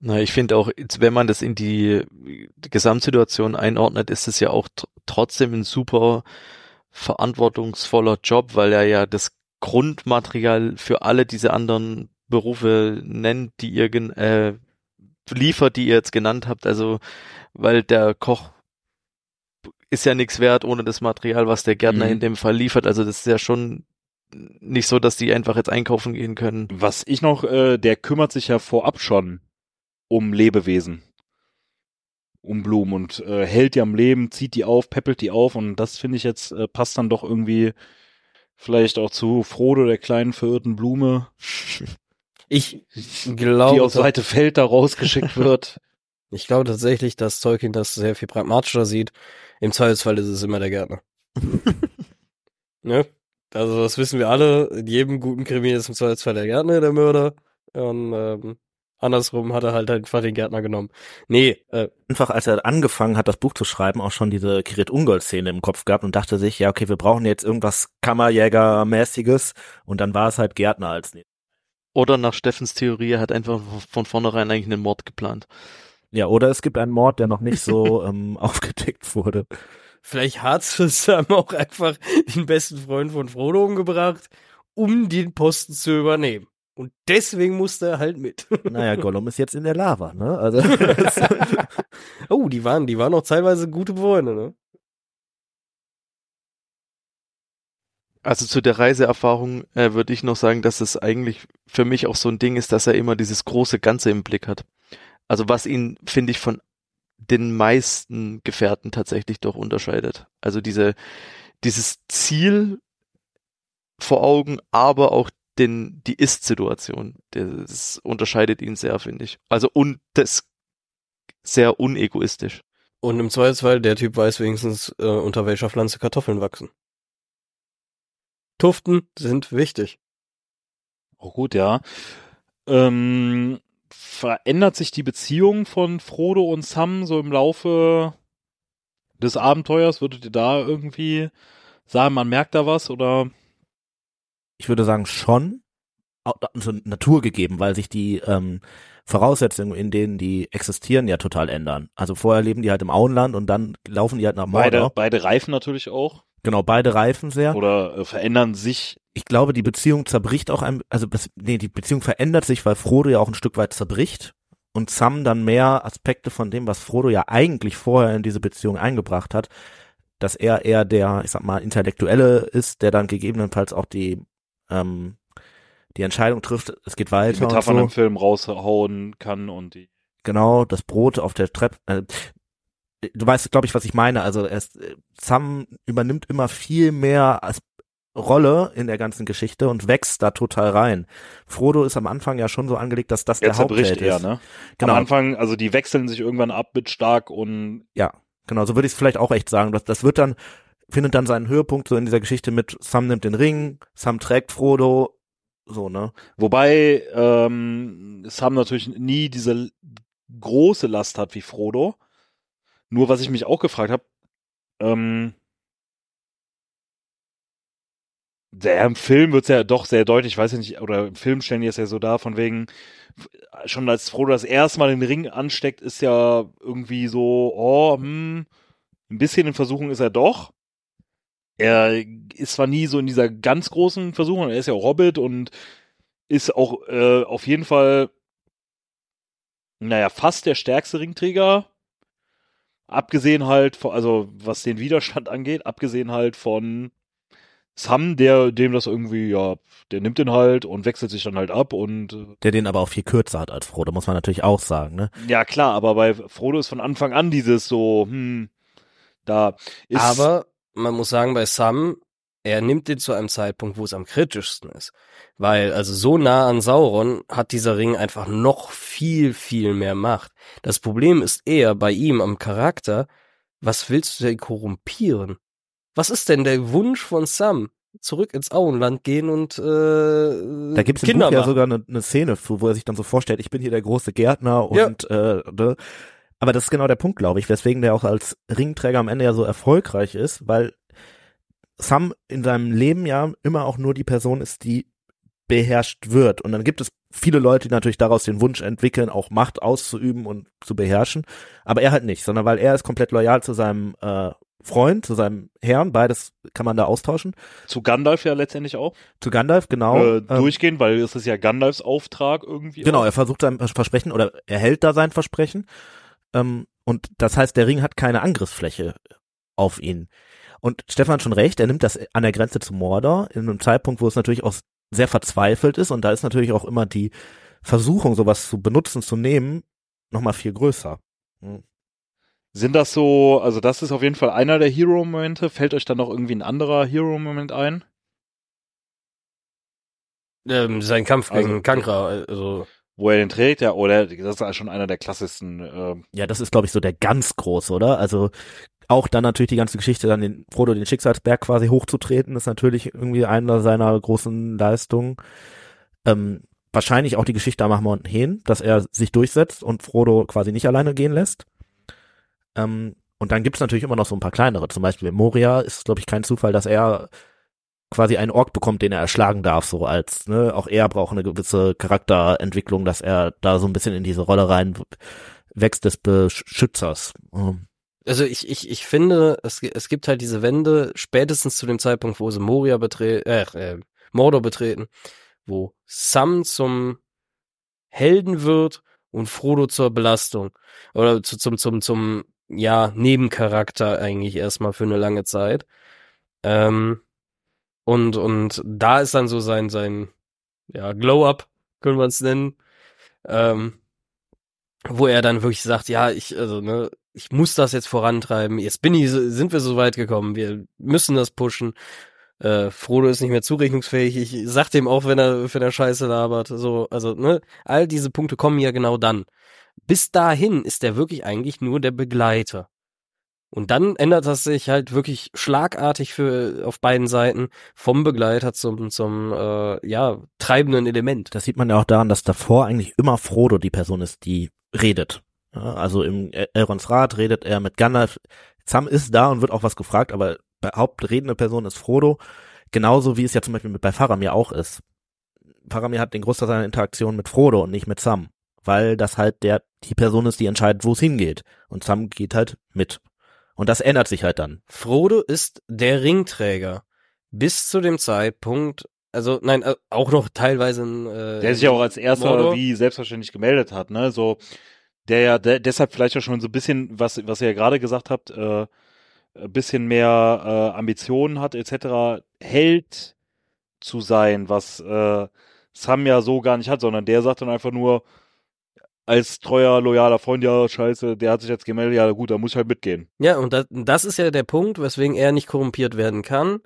Na, ich finde auch, wenn man das in die, die Gesamtsituation einordnet, ist es ja auch trotzdem ein super verantwortungsvoller Job, weil er ja das Grundmaterial für alle diese anderen Berufe nennt, die ihr äh, liefert, die ihr jetzt genannt habt. Also, weil der Koch ist ja nichts wert ohne das Material, was der Gärtner mhm. in dem Fall liefert. Also das ist ja schon nicht so, dass die einfach jetzt einkaufen gehen können.
Was ich noch, äh, der kümmert sich ja vorab schon um Lebewesen. Um Blumen und äh, hält die am Leben, zieht die auf, peppelt die auf und das finde ich jetzt äh, passt dann doch irgendwie vielleicht auch zu Frodo, der kleinen verirrten Blume.
Ich glaube.
Die aus Seite Feld da rausgeschickt wird.
Ich glaube tatsächlich, dass Tolkien das sehr viel pragmatischer sieht. Im Zweifelsfall ist es immer der Gärtner. ne? Also das wissen wir alle. In jedem guten Krimi ist im Zweifelsfall der Gärtner der Mörder. Und ähm, andersrum hat er halt einfach den Gärtner genommen. Nee,
äh, einfach als er angefangen hat, das Buch zu schreiben, auch schon diese Kirit Ungol-Szene im Kopf gehabt und dachte sich, ja, okay, wir brauchen jetzt irgendwas Kammerjäger-mäßiges und dann war es halt Gärtner als nächstes.
Oder nach Steffens Theorie, er hat einfach von vornherein eigentlich einen Mord geplant.
Ja, oder es gibt einen Mord, der noch nicht so ähm, aufgedeckt wurde.
Vielleicht hat Sam auch einfach den besten Freund von Frodo umgebracht, um den Posten zu übernehmen. Und deswegen musste er halt mit.
Naja, Gollum ist jetzt in der Lava, ne? Also
oh, die waren, die waren auch teilweise gute Freunde, ne?
Also zu der Reiseerfahrung äh, würde ich noch sagen, dass es eigentlich für mich auch so ein Ding ist, dass er immer dieses große Ganze im Blick hat. Also was ihn, finde ich, von den meisten Gefährten tatsächlich doch unterscheidet. Also diese, dieses Ziel vor Augen, aber auch den, die Ist-Situation. Das unterscheidet ihn sehr, finde ich. Also und das sehr unegoistisch.
Und im Zweifelsfall, der Typ weiß wenigstens, äh, unter welcher Pflanze Kartoffeln wachsen. Tuften sind wichtig.
Oh gut, ja. Ähm, verändert sich die Beziehung von Frodo und Sam so im Laufe des Abenteuers? Würdet ihr da irgendwie sagen, man merkt da was oder?
Ich würde sagen schon, also Natur gegeben, weil sich die ähm, Voraussetzungen, in denen die existieren, ja total ändern. Also vorher leben die halt im Auenland und dann laufen die halt nach Mordor.
Beide, beide reifen natürlich auch.
Genau, beide reifen sehr.
Oder äh, verändern sich.
Ich glaube, die Beziehung zerbricht auch ein, also nee, die Beziehung verändert sich, weil Frodo ja auch ein Stück weit zerbricht und Sam dann mehr Aspekte von dem, was Frodo ja eigentlich vorher in diese Beziehung eingebracht hat, dass er eher der, ich sag mal, Intellektuelle ist, der dann gegebenenfalls auch die ähm, die Entscheidung trifft, es geht weiter. Die
Metaphern
so.
im Film raushauen kann und die.
Genau, das Brot auf der Treppe. Äh, du weißt, glaube ich, was ich meine. Also es, Sam übernimmt immer viel mehr als Rolle in der ganzen Geschichte und wächst da total rein. Frodo ist am Anfang ja schon so angelegt, dass das
er
der Hauptheld
eher,
ist.
Ne?
Genau.
Am Anfang, also die wechseln sich irgendwann ab mit Stark und
Ja, genau, so würde ich es vielleicht auch echt sagen. Das, das wird dann, findet dann seinen Höhepunkt so in dieser Geschichte mit Sam nimmt den Ring, Sam trägt Frodo, so, ne?
Wobei ähm, Sam natürlich nie diese große Last hat wie Frodo. Nur was ich mich auch gefragt habe, ähm, der im Film wird's ja doch sehr deutlich, ich weiß ja nicht, oder im Film stellen die es ja so da, von wegen, schon als Frodo das erste Mal den Ring ansteckt, ist ja irgendwie so, oh, hm, ein bisschen in Versuchung ist er doch. Er ist zwar nie so in dieser ganz großen Versuchung, er ist ja auch Hobbit und ist auch äh, auf jeden Fall, naja, fast der stärkste Ringträger. Abgesehen halt, von, also was den Widerstand angeht, abgesehen halt von Sam, der dem das irgendwie, ja, der nimmt den halt und wechselt sich dann halt ab und äh,
Der den aber auch viel kürzer hat als Frodo, muss man natürlich auch sagen, ne?
ja klar, aber bei Frodo ist von Anfang an dieses so, hm, da ist
Aber man muss sagen, bei Sam, er nimmt den zu einem Zeitpunkt, wo es am kritischsten ist. Weil, also so nah an Sauron hat dieser Ring einfach noch viel, viel mehr Macht. Das Problem ist eher bei ihm am Charakter, was willst du denn korrumpieren? Was ist denn der Wunsch von Sam? Zurück ins Auenland gehen und äh,
Da gibt's im
Kinder
Buch ja sogar eine, eine Szene, wo er sich dann so vorstellt, ich bin hier der große Gärtner
Ja.
und äh, ne? aber das ist genau der Punkt, glaube ich, weswegen der auch als Ringträger am Ende ja so erfolgreich ist, weil Sam in seinem Leben ja immer auch nur die Person ist, die beherrscht wird. Und dann gibt es viele Leute, die natürlich daraus den Wunsch entwickeln, auch Macht auszuüben und zu beherrschen. Aber er halt nicht, sondern weil er ist komplett loyal zu seinem äh, Freund, zu seinem Herrn. Beides kann man da austauschen.
zu Gandalf ja letztendlich auch
Zu Gandalf, genau.
äh,
ähm,
durchgehen, weil es ist ja Gandalfs Auftrag irgendwie.
Genau,
auch.
er versucht sein Versprechen oder er hält da sein Versprechen. Ähm, und das heißt, der Ring hat keine Angriffsfläche auf ihn. Und Stefan hat schon recht, er nimmt das an der Grenze zu Mordor, in einem Zeitpunkt, wo es natürlich auch sehr verzweifelt ist und da ist natürlich auch immer die Versuchung, sowas zu benutzen, zu nehmen, nochmal viel größer.
Sind das so, also das ist auf jeden Fall einer der Hero-Momente. Fällt euch dann noch irgendwie ein anderer Hero-Moment ein?
ähm, sein Kampf gegen
Also-
Kankra, also
Wo er den trägt, ja, oder das ist schon einer der klassischsten. Äh,
Ja, das ist, glaube ich, so der ganz große, oder? Also auch dann natürlich die ganze Geschichte, dann den Frodo den Schicksalsberg quasi hochzutreten, ist natürlich irgendwie einer seiner großen Leistungen. Ähm, wahrscheinlich auch die Geschichte am Mountain Hen, dass er sich durchsetzt und Frodo quasi nicht alleine gehen lässt. Ähm, und dann gibt's natürlich immer noch so ein paar kleinere. Zum Beispiel Moria ist, glaube ich, kein Zufall, dass er quasi einen Ork bekommt, den er erschlagen darf, so als, ne, auch er braucht eine gewisse Charakterentwicklung, dass er da so ein bisschen in diese Rolle rein wächst des Beschützers. Ähm,
Also ich, ich, ich finde, es, es gibt halt diese Wende, spätestens zu dem Zeitpunkt, wo sie Moria betreten, äh, äh, Mordor betreten, wo Sam zum Helden wird und Frodo zur Belastung. Oder zu, zum, zum, zum, ja, Nebencharakter eigentlich erstmal für eine lange Zeit. Ähm, und, und da ist dann so sein, sein, ja, Glow-Up, können wir es nennen. Ähm, wo er dann wirklich sagt, ja, ich, also, ne, ich muss das jetzt vorantreiben. Jetzt bin ich, sind wir so weit gekommen. Wir müssen das pushen. Äh, Frodo ist nicht mehr zurechnungsfähig. Ich sag dem auch, wenn er, wenn er Scheiße labert. So, also, ne, all diese Punkte kommen ja genau dann. Bis dahin ist er wirklich eigentlich nur der Begleiter. Und dann ändert das sich halt wirklich schlagartig für auf beiden Seiten vom Begleiter zum zum äh, ja treibenden Element.
Das sieht man ja auch daran, dass davor eigentlich immer Frodo die Person ist, die redet. Ja, also im El- Elrons Rat redet er mit Gandalf, Sam ist da und wird auch was gefragt, aber hauptredende Person ist Frodo, genauso wie es ja zum Beispiel bei Faramir auch ist. Faramir hat den Großteil seiner Interaktion mit Frodo und nicht mit Sam, weil das halt der die Person ist, die entscheidet, wo es hingeht. Und Sam geht halt mit. Und das ändert sich halt dann.
Frodo ist der Ringträger. Bis zu dem Zeitpunkt, also nein, äh, auch noch teilweise ein äh,
Der sich ja auch als erster
Mordor.
wie selbstverständlich gemeldet hat, ne? So, der ja der, deshalb vielleicht auch schon so ein bisschen, was, was ihr ja gerade gesagt habt, äh, ein bisschen mehr äh, Ambitionen hat, etc., Held zu sein, was äh, Sam ja so gar nicht hat, sondern der sagt dann einfach nur, als treuer, loyaler Freund, ja, scheiße, der hat sich jetzt gemeldet, ja gut, da muss ich halt mitgehen.
Ja, und das, das ist ja der Punkt, weswegen er nicht korrumpiert werden kann.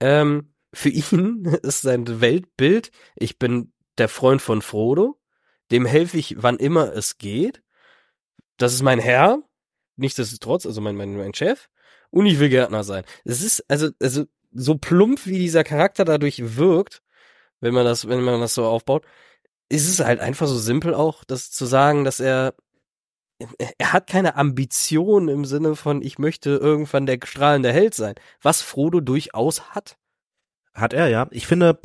Ähm, für ihn ist sein Weltbild, ich bin der Freund von Frodo, dem helfe ich, wann immer es geht. Das ist mein Herr, nichtsdestotrotz, also mein, mein, mein Chef. Und ich will Gärtner sein. Es ist, also, also, so plump wie dieser Charakter dadurch wirkt, wenn man das, wenn man das so aufbaut, ist es halt einfach so simpel auch, das zu sagen, dass er er hat keine Ambition im Sinne von, ich möchte irgendwann der strahlende Held sein, was Frodo durchaus hat.
Hat er, ja. Ich finde,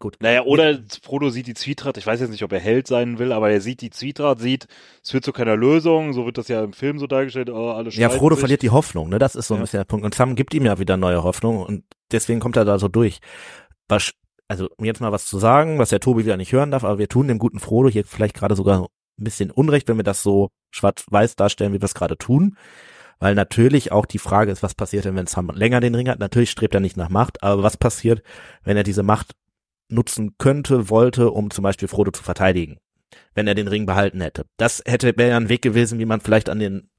gut.
Naja, oder Frodo sieht die Zwietracht, ich weiß jetzt nicht, ob er Held sein will, aber er sieht die Zwietracht, sieht, es wird zu keiner Lösung, so wird das ja im Film so dargestellt, oh, alle
Ja, Frodo
sich.
verliert die Hoffnung, ne? Das ist so ein
Ja.
bisschen der Punkt. Und Sam gibt ihm ja wieder neue Hoffnung und deswegen kommt er da so durch. Also, um jetzt mal was zu sagen, was der Tobi wieder nicht hören darf, aber wir tun dem guten Frodo hier vielleicht gerade sogar ein bisschen Unrecht, wenn wir das so schwarz-weiß darstellen, wie wir es gerade tun. Weil natürlich auch die Frage ist, was passiert denn, wenn Sam länger den Ring hat? Natürlich strebt er nicht nach Macht, aber was passiert, wenn er diese Macht nutzen könnte, wollte, um zum Beispiel Frodo zu verteidigen? Wenn er den Ring behalten hätte. Das hätte, wäre ja ein Weg gewesen, wie man vielleicht an den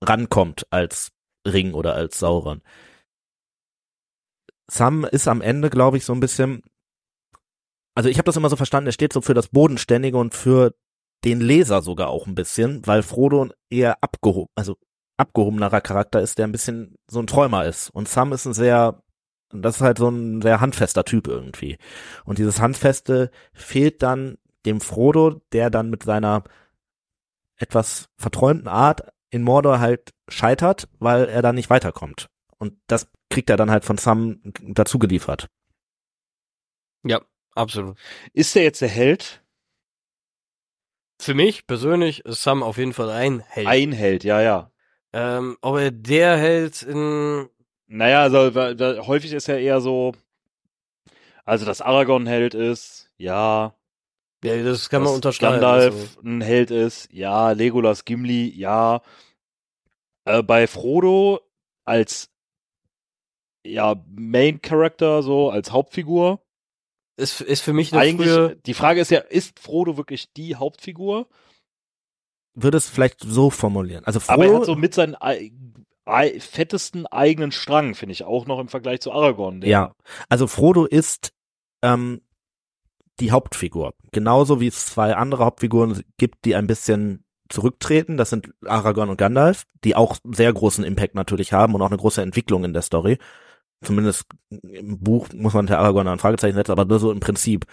rankommt als Ring oder als Sauron. Sam ist am Ende, glaube ich, so ein bisschen, also ich habe das immer so verstanden, er steht so für das Bodenständige und für den Leser sogar auch ein bisschen, weil Frodo eher abgehoben, also abgehobenerer Charakter ist, der ein bisschen so ein Träumer ist. Und Sam ist ein sehr, das ist halt so ein sehr handfester Typ irgendwie. Und dieses Handfeste fehlt dann dem Frodo, der dann mit seiner etwas verträumten Art in Mordor halt scheitert, weil er da nicht weiterkommt. Und das kriegt er dann halt von Sam dazu geliefert.
Ja, absolut.
Ist der jetzt der Held?
Für mich persönlich ist Sam auf jeden Fall ein Held.
Ein Held, ja, ja.
ähm, ob er der Held in
Naja, also wa- häufig ist ja eher so, also dass Aragorn ein Held ist, ja.
ja, das kann man unterschreiben.
Gandalf
also.
ein Held ist, ja. Legolas, Gimli, ja. Äh, bei Frodo als ja Main Character so als Hauptfigur.
ist, ist für mich eine
Eigentlich
frühe,
die Frage ist ja, ist Frodo wirklich die Hauptfigur?
Würde es vielleicht so formulieren. Also
Aber er
Frodo,
hat so mit seinen ei ei fettesten eigenen Strang, finde ich auch noch im Vergleich zu Aragorn.
ja, also Frodo ist ähm, die Hauptfigur. Genauso wie es zwei andere Hauptfiguren gibt, die ein bisschen zurücktreten. Das sind Aragorn und Gandalf, die auch sehr großen Impact natürlich haben und auch eine große Entwicklung in der Story. Zumindest im Buch muss man der Aragorn ein Fragezeichen setzen, aber nur so im Prinzip.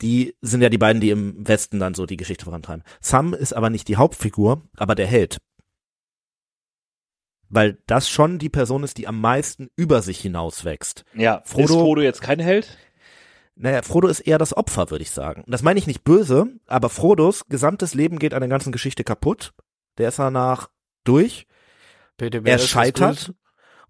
Die sind ja die beiden, die im Westen dann so die Geschichte vorantreiben. Sam ist aber nicht die Hauptfigur, aber der Held. Weil das schon die Person ist, die am meisten über sich hinauswächst.
ja.
Frodo-
ist Frodo jetzt kein Held?
Naja, Frodo ist eher das Opfer, würde ich sagen. Das meine ich nicht böse, aber Frodos gesamtes Leben geht an der ganzen Geschichte kaputt. Der ist danach durch.
PTBS
Er scheitert.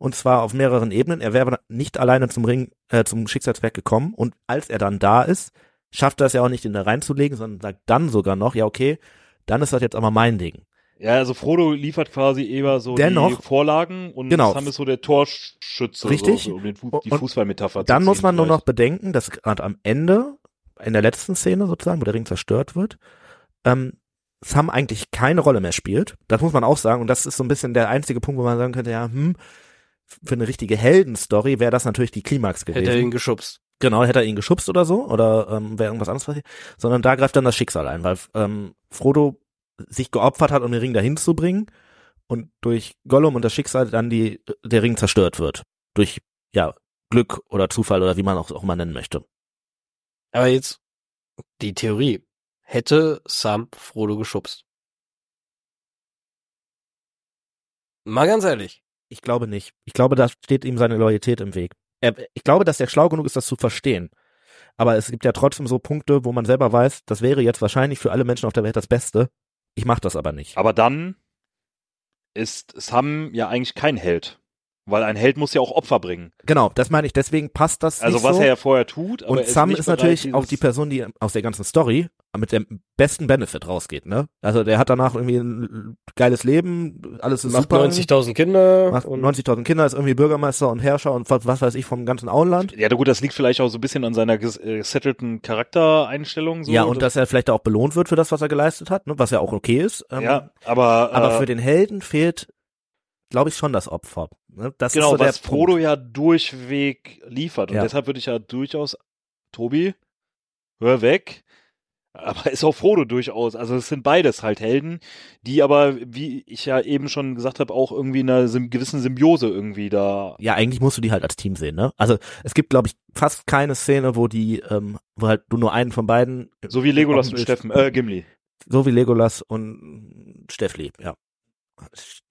Und zwar auf mehreren Ebenen. Er wäre nicht alleine zum Ring, äh, zum Schicksalsberg gekommen. Und als er dann da ist, schafft er es ja auch nicht, ihn da reinzulegen, sondern sagt dann sogar noch, ja, okay, dann ist das jetzt aber mein Ding.
Ja, also Frodo liefert quasi eher so
Dennoch-
die Vorlagen und
Genau.
Sam ist so der Torschütze,
Richtig.
So, so, um den Fu die
Und-
Fußballmetapher
Dann muss man nur noch
vielleicht.
bedenken, dass gerade am Ende, in der letzten Szene sozusagen, wo der Ring zerstört wird, ähm, Sam eigentlich keine Rolle mehr spielt. Das muss man auch sagen. Und das ist so ein bisschen der einzige Punkt, wo man sagen könnte, ja, hm, für eine richtige Heldenstory wäre das natürlich die Klimax gewesen.
Hätte er ihn geschubst.
Genau, hätte er ihn geschubst oder so, oder ähm, wäre irgendwas anderes passiert. Sondern da greift dann das Schicksal ein, weil ähm, Frodo sich geopfert hat, um den Ring dahin zu bringen und durch Gollum und das Schicksal dann die der Ring zerstört wird. Durch ja Glück oder Zufall oder wie man auch, auch mal nennen möchte.
Aber jetzt die Theorie. Hätte Sam Frodo geschubst? Mal ganz ehrlich.
Ich glaube nicht. Ich glaube, da steht ihm seine Loyalität im Weg. Er, ich glaube, dass er schlau genug ist, das zu verstehen. Aber es gibt ja trotzdem so Punkte, wo man selber weiß, das wäre jetzt wahrscheinlich für alle Menschen auf der Welt das Beste. Ich mache das aber nicht.
Aber dann ist Sam ja eigentlich kein Held. Weil ein Held muss ja auch Opfer bringen.
Genau, das meine ich. Deswegen passt das
Also was
so.
er ja vorher tut.
Und
ist
Sam ist
bereit,
natürlich auch die Person, die aus der ganzen Story mit dem besten Benefit rausgeht, ne? Also der hat danach irgendwie ein geiles Leben, alles ist
Macht
super.
90.000 Kinder.
macht
und
90.000 Kinder, ist irgendwie Bürgermeister und Herrscher und was, was weiß ich vom ganzen Auenland.
Ja, gut, das liegt vielleicht auch so ein bisschen an seiner äh, gesettelten Charaktereinstellung. So.
ja, und dass er vielleicht auch belohnt wird für das, was er geleistet hat, ne? was ja auch okay ist. Ähm,
Ja, aber,
aber
äh,
für den Helden fehlt, glaube ich, schon das Opfer. Ne? Das
genau,
ist so
was
der
Frodo
Punkt.
ja durchweg liefert. Und
Ja.
deshalb würde ich ja durchaus, Tobi, hör weg. Aber ist auch Frodo durchaus. Also es sind beides halt Helden, die aber, wie ich ja eben schon gesagt habe, auch irgendwie in einer gewissen Symbiose irgendwie da.
Ja, eigentlich musst du die halt als Team sehen, ne? Also es gibt, glaube ich, fast keine Szene, wo die, ähm, wo halt du nur einen von beiden
So wie Legolas und Steffen, äh, Gimli.
So wie Legolas und Steffli, ja.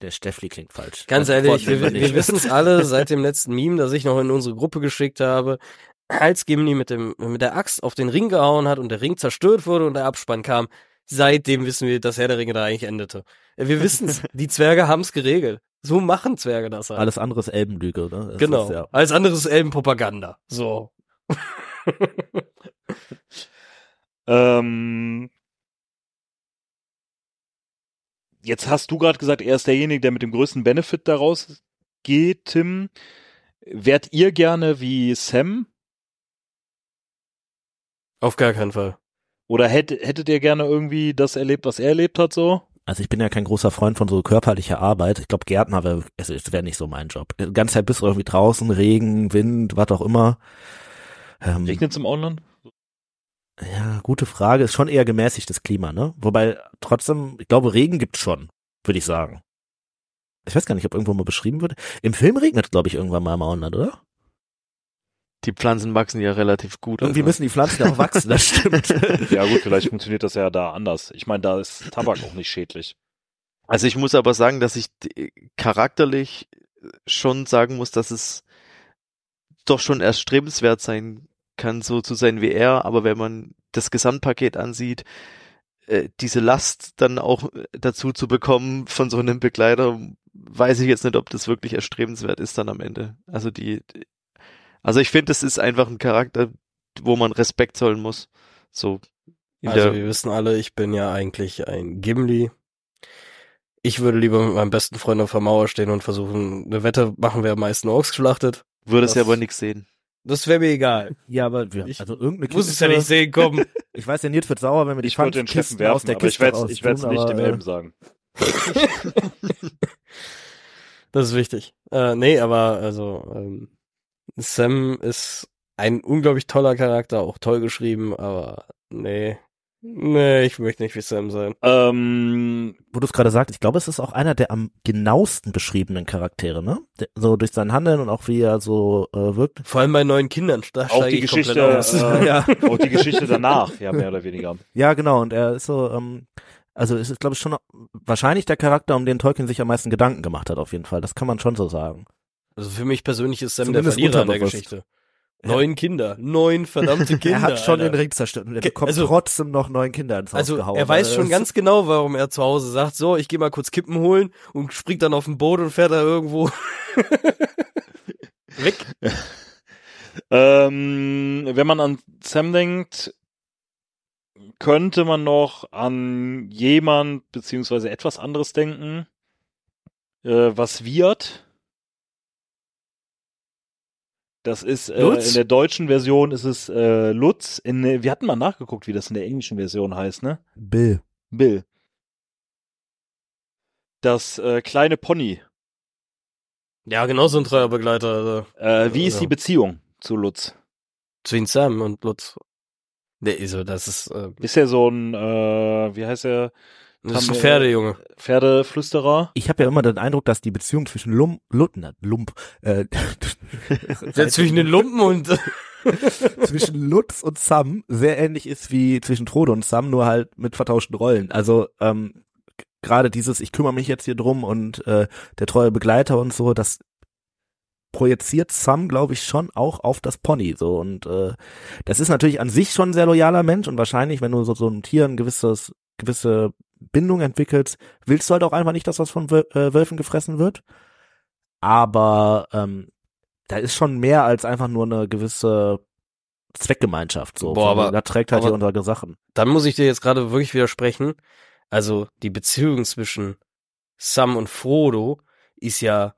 Der Steffli klingt falsch.
Ganz ehrlich, wir, wir wissen es alle seit dem letzten Meme, das ich noch in unsere Gruppe geschickt habe. Als Gimli mit dem mit der Axt auf den Ring gehauen hat und der Ring zerstört wurde und der Abspann kam, seitdem wissen wir, dass Herr der Ringe da eigentlich endete. Wir wissen es, die Zwerge haben es geregelt. So machen Zwerge das halt.
Alles andere ist Elbenlüge, ne? Das
genau.
Ist, ja.
Als anderes Elbenpropaganda. So.
Ähm, jetzt hast du gerade gesagt, er ist derjenige, der mit dem größten Benefit daraus geht, Tim. Wärt ihr gerne wie Sam?
Auf gar keinen Fall.
Oder hätt, hättet ihr gerne irgendwie das erlebt, was er erlebt hat, so?
Also ich bin ja kein großer Freund von so körperlicher Arbeit. Ich glaube, Gärtner wäre, es es wäre nicht so mein Job. Die ganze Zeit bist du irgendwie draußen, Regen, Wind, was auch immer. Ähm,
Regnet's im Auenland?
ja, gute Frage. Ist schon eher gemäßigtes Klima, ne? Wobei trotzdem, ich glaube, Regen gibt's schon, würde ich sagen. Ich weiß gar nicht, ob irgendwo mal beschrieben wird. Im Film regnet, glaube ich, irgendwann mal im Auenland, oder?
Die Pflanzen wachsen ja relativ gut.
Irgendwie
also.
müssen die Pflanzen ja auch wachsen, das stimmt.
Ja gut, vielleicht funktioniert das ja da anders. Ich meine, da ist Tabak auch nicht schädlich.
Also ich muss aber sagen, dass ich d- charakterlich schon sagen muss, dass es doch schon erstrebenswert sein kann, so zu sein wie er, aber wenn man das Gesamtpaket ansieht, äh, diese Last dann auch äh, dazu zu bekommen von so einem Begleiter, weiß ich jetzt nicht, ob das wirklich erstrebenswert ist dann am Ende. Also die also ich finde, es ist einfach ein Charakter, wo man Respekt zollen muss. So
Also
der
wir wissen alle, ich bin ja eigentlich ein Gimli. Ich würde lieber mit meinem besten Freund auf der Mauer stehen und versuchen, eine Wette machen, wer am meisten Orks geschlachtet.
würdest ja
das-
aber nichts sehen.
Das wäre mir egal.
ja, aber wir,
Ich
also irgendeine
Ich muss es ja nicht sehen, komm.
Ich weiß, der Nils wird sauer, wenn wir die
Ich würde den
Pfandkisten
Steffen
aus
werfen,
der
aber ich
Kiste
werde ich werde es nicht dem
aber, äh,
Elben sagen.
Das ist wichtig. Äh, nee, aber also ähm, Sam ist ein unglaublich toller Charakter, auch toll geschrieben, aber nee. Nee, ich möchte nicht wie Sam sein.
Ähm,
wo du es gerade sagst, ich glaube, es ist auch einer der am genauesten beschriebenen Charaktere, ne? Der, so durch sein Handeln und auch wie er so äh, wirkt.
Vor allem bei neuen Kindern, da
auch
steige
die
ich komplett
Geschichte,
aus.
äh,
Ja.
auch die Geschichte danach, ja, mehr oder weniger.
Ja, genau. Und er ist so, ähm, also es ist, glaube ich, schon wahrscheinlich der Charakter, um den Tolkien sich am meisten Gedanken gemacht hat, auf jeden Fall. Das kann man schon so sagen.
Also für mich persönlich ist Sam
Zumindest
der Verlierer in der. Geschichte. Neun Kinder, neun verdammte Kinder.
er hat schon
Alter.
den Ring zerstört und er bekommt
also-
trotzdem noch neun Kinder ins Haus
Also
gehauen.
er weiß
Also
schon ganz genau, warum er zu Hause sagt, so, ich gehe mal kurz Kippen holen und springt dann auf den Boot und fährt da irgendwo weg.
Ähm, wenn man an Sam denkt, könnte man noch an jemand beziehungsweise etwas anderes denken, äh, was wird. Das ist äh,
Lutz?
in der deutschen Version ist es äh, Lutz. In, der- wir hatten mal nachgeguckt, wie das in der englischen Version heißt, ne?
Bill.
Bill. Das äh, kleine Pony.
Ja, genau so ein treuer Begleiter. Also.
Äh, wie ist
Ja.
die Beziehung zu Lutz?
Zwischen Sam und Lutz. Nee, also das ist, äh,
Ist er so ein, äh, wie heißt er?
Das ist ein Pferdejunge.
Pferdeflüsterer?
Ich habe ja immer den Eindruck, dass die Beziehung zwischen Lump, Lut, na, Lump, äh,
zwischen den Lumpen und
zwischen Lutz und Sam sehr ähnlich ist wie zwischen Frodo und Sam, nur halt mit vertauschten Rollen. Also, ähm, gerade dieses, ich kümmere mich jetzt hier drum und äh, der treue Begleiter und so, das projiziert Sam, glaube ich, schon auch auf das Pony. So und äh, das ist natürlich an sich schon ein sehr loyaler Mensch und wahrscheinlich, wenn du so, so ein Tier ein gewisses, gewisse Bindung entwickelst, willst du halt auch einfach nicht, dass das von äh, Wölfen gefressen wird. Aber ähm, da ist schon mehr als einfach nur eine gewisse Zweckgemeinschaft. So,
Boah, aber-
da trägt halt hier unsere Sachen.
Dann muss ich dir jetzt gerade wirklich widersprechen. Also die Beziehung zwischen Sam und Frodo ist ja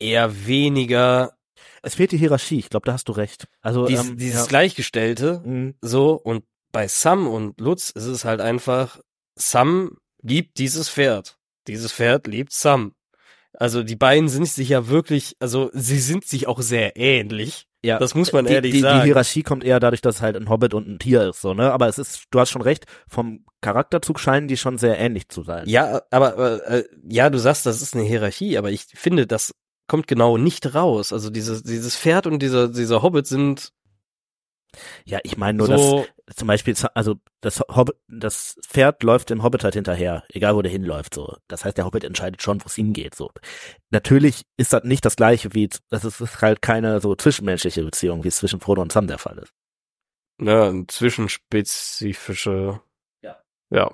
eher weniger
Es fehlt die Hierarchie. Ich glaube, da hast du recht. Also
dies,
ähm,
dieses
ja.
Gleichgestellte.
Mhm.
So, und bei Sam und Lutz ist es halt einfach, Sam liebt dieses Pferd. Dieses Pferd liebt Sam. Also die beiden sind sich ja wirklich, also sie sind sich auch sehr ähnlich.
Ja,
Das muss man
die,
ehrlich
die,
sagen.
Die Hierarchie kommt eher dadurch, dass es halt ein Hobbit und ein Tier ist, so, ne? Aber es ist, du hast schon recht, vom Charakterzug scheinen die schon sehr ähnlich zu sein.
Ja, aber, aber äh, ja, du sagst, das ist eine Hierarchie, aber ich finde, das kommt genau nicht raus. Also dieses, dieses Pferd und dieser, dieser Hobbit sind
Ja, ich meine nur,
so,
dass zum Beispiel, also das Hobbit, das Pferd läuft dem Hobbit halt hinterher, egal wo der hinläuft, so. Das heißt, der Hobbit entscheidet schon, wo es hingeht, so. Natürlich ist das nicht das gleiche wie, das ist halt keine so zwischenmenschliche Beziehung, wie es zwischen Frodo und Sam der Fall ist.
ne, ein zwischenspezifische,
Ja.
ja.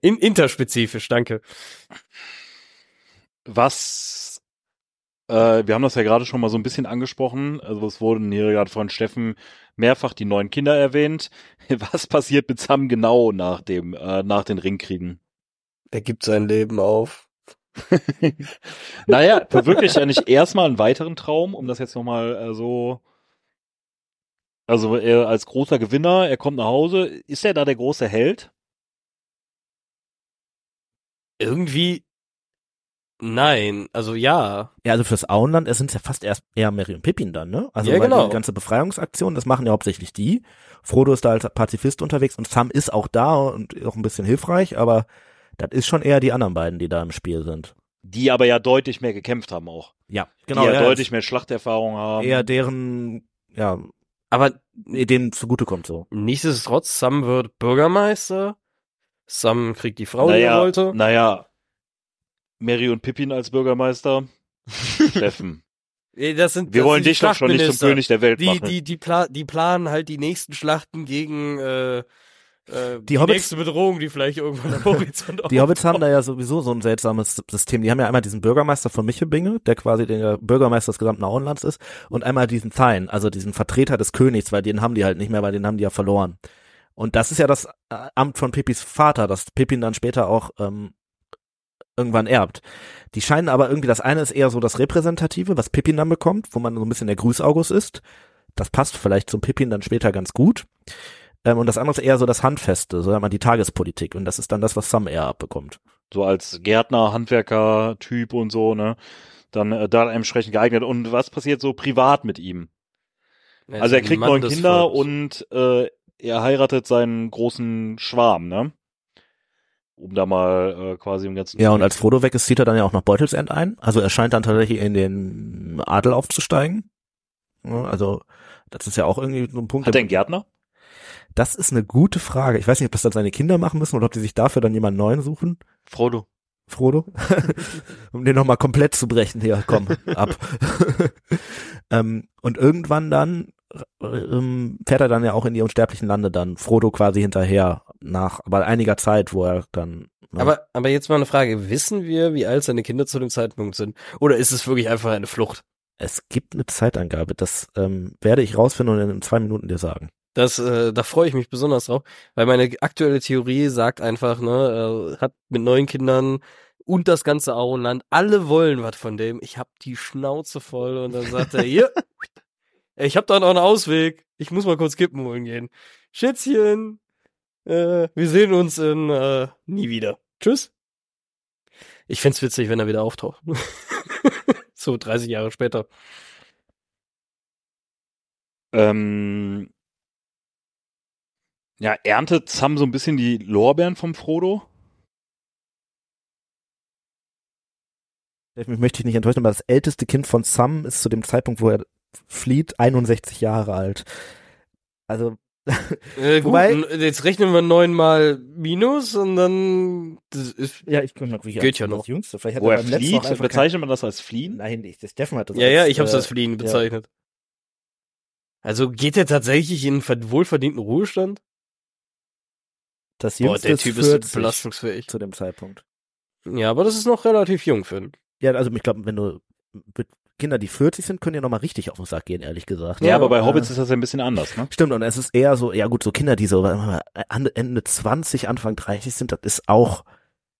In, interspezifisch, danke.
Was, äh, wir haben das ja gerade schon mal so ein bisschen angesprochen, also es wurden hier gerade von Steffen mehrfach die neuen Kinder erwähnt. Was passiert mit Sam genau nach dem, äh, nach den Ringkriegen?
Er gibt sein Leben auf.
naja, verwirklicht er nicht erstmal einen weiteren Traum, um das jetzt nochmal äh, so. Also er als großer Gewinner, er kommt nach Hause. Ist er da der große Held?
Irgendwie, nein, also ja.
Ja, also fürs Auenland, es sind ja fast erst eher Mary und Pippin dann, ne? Also
Ja,
weil
genau.
die ganze Befreiungsaktion, das machen ja hauptsächlich die. Frodo ist da als Pazifist unterwegs und Sam ist auch da und auch ein bisschen hilfreich, aber das ist schon eher die anderen beiden, die da im Spiel sind.
Die aber ja deutlich mehr gekämpft haben auch.
Ja,
die ja,
ja,
deutlich mehr Schlachterfahrung haben.
eher deren, ja,
Aber
denen zugutekommt so.
nichtsdestotrotz, Sam wird Bürgermeister. Sam kriegt die Frau, die er
naja,
wollte.
naja. Mary und Pippin als Bürgermeister. Steffen.
Ey, Das sind,
Wir
das
wollen
sind die
dich doch schon nicht zum. König der Welt
Die,
machen.
die, die, pla die planen halt die nächsten Schlachten gegen äh, äh, die,
Hobbits-
nächste Bedrohung, die vielleicht irgendwann am Horizont
Die Hobbits haben da ja sowieso so ein seltsames System. Die haben ja einmal diesen Bürgermeister von Michebinge, der quasi der Bürgermeister des gesamten Auenlands ist, und einmal diesen Thein, also diesen Vertreter des Königs, weil den haben die halt nicht mehr, weil den haben die ja verloren. Und das ist ja das äh, Amt von Pippis Vater, das Pippin dann später auch ähm, irgendwann erbt. Die scheinen aber irgendwie, das eine ist eher so das Repräsentative, was Pippin dann bekommt, wo man so ein bisschen der Grüßaugust ist. Das passt vielleicht zum Pippin dann später ganz gut. Ähm, und das andere ist eher so das Handfeste, so einmal die Tagespolitik. Und das ist dann das, was Sam eher abbekommt.
so als Gärtner, Handwerker, Typ und so, ne? Dann äh, da entsprechend geeignet. Und was passiert so privat mit ihm? Also er kriegt neun Kinder und äh, er heiratet seinen großen Schwarm, ne? Um da mal äh, quasi im ganzen.
Ja, und als Frodo weg ist, zieht er dann ja auch nach Beutelsend ein. Also er scheint dann tatsächlich in den Adel aufzusteigen. Also das ist ja auch irgendwie so ein Punkt.
Hat er einen Gärtner?
das ist eine gute Frage. Ich weiß nicht, ob das dann seine Kinder machen müssen oder ob die sich dafür dann jemanden neuen suchen.
Frodo.
Frodo, um den nochmal komplett zu brechen. Hier, komm, ab. ähm, und irgendwann dann ähm, fährt er dann ja auch in die unsterblichen Lande dann, Frodo quasi hinterher, nach aber einiger Zeit, wo er dann ne,
Aber, aber jetzt mal eine Frage. Wissen wir, wie alt seine Kinder zu dem Zeitpunkt sind? Oder ist es wirklich einfach eine Flucht?
Es gibt eine Zeitangabe, das ähm, werde ich rausfinden und in zwei Minuten dir sagen.
Das, äh, da freue ich mich besonders drauf, weil meine aktuelle Theorie sagt einfach, ne, er hat mit neun Kindern und das ganze Auenland, alle wollen was von dem. Ich hab die Schnauze voll und dann sagt er, hier, ich hab da noch einen Ausweg. Ich muss mal kurz Kippen holen gehen. Schätzchen, äh, wir sehen uns in äh, nie wieder. Tschüss. Ich find's witzig, wenn er wieder auftaucht. so 30 Jahre später.
Ähm, ja, erntet Sam so ein bisschen die Lorbeeren vom Frodo?
Mich möchte ich nicht enttäuschen, aber das älteste Kind von Sam ist zu dem Zeitpunkt, wo er flieht, 61 Jahre alt. Also
Äh, gut,
Wobei-
jetzt rechnen wir neun mal Minus und dann das ist,
Ja, ich kann mal wie
Geht ja noch.
Das Jüngste. Vielleicht hat
Wo
er beim letzten
flieht,
kein-
bezeichnet man das als Fliehen?
Nein, ich, das Steffen hat das
ja,
als,
ja, ich hab's
äh,
als Fliehen
ja.
bezeichnet. Also geht er tatsächlich in einen ver- wohlverdienten Ruhestand?
Das
Boah, der
ist
Typ
40
ist belastungsfähig.
zu dem Zeitpunkt.
Ja, aber das ist noch relativ jung für ihn.
Ja, also ich glaube, wenn du mit Kinder, die 40 sind, können ja nochmal richtig auf den Sack gehen, ehrlich gesagt.
Ja, aber bei
Äh,
Hobbits ist das ja ein bisschen anders, ne?
Stimmt, und es ist eher so, ja gut, so Kinder, die so äh, Ende 20, Anfang 30 sind, das ist auch,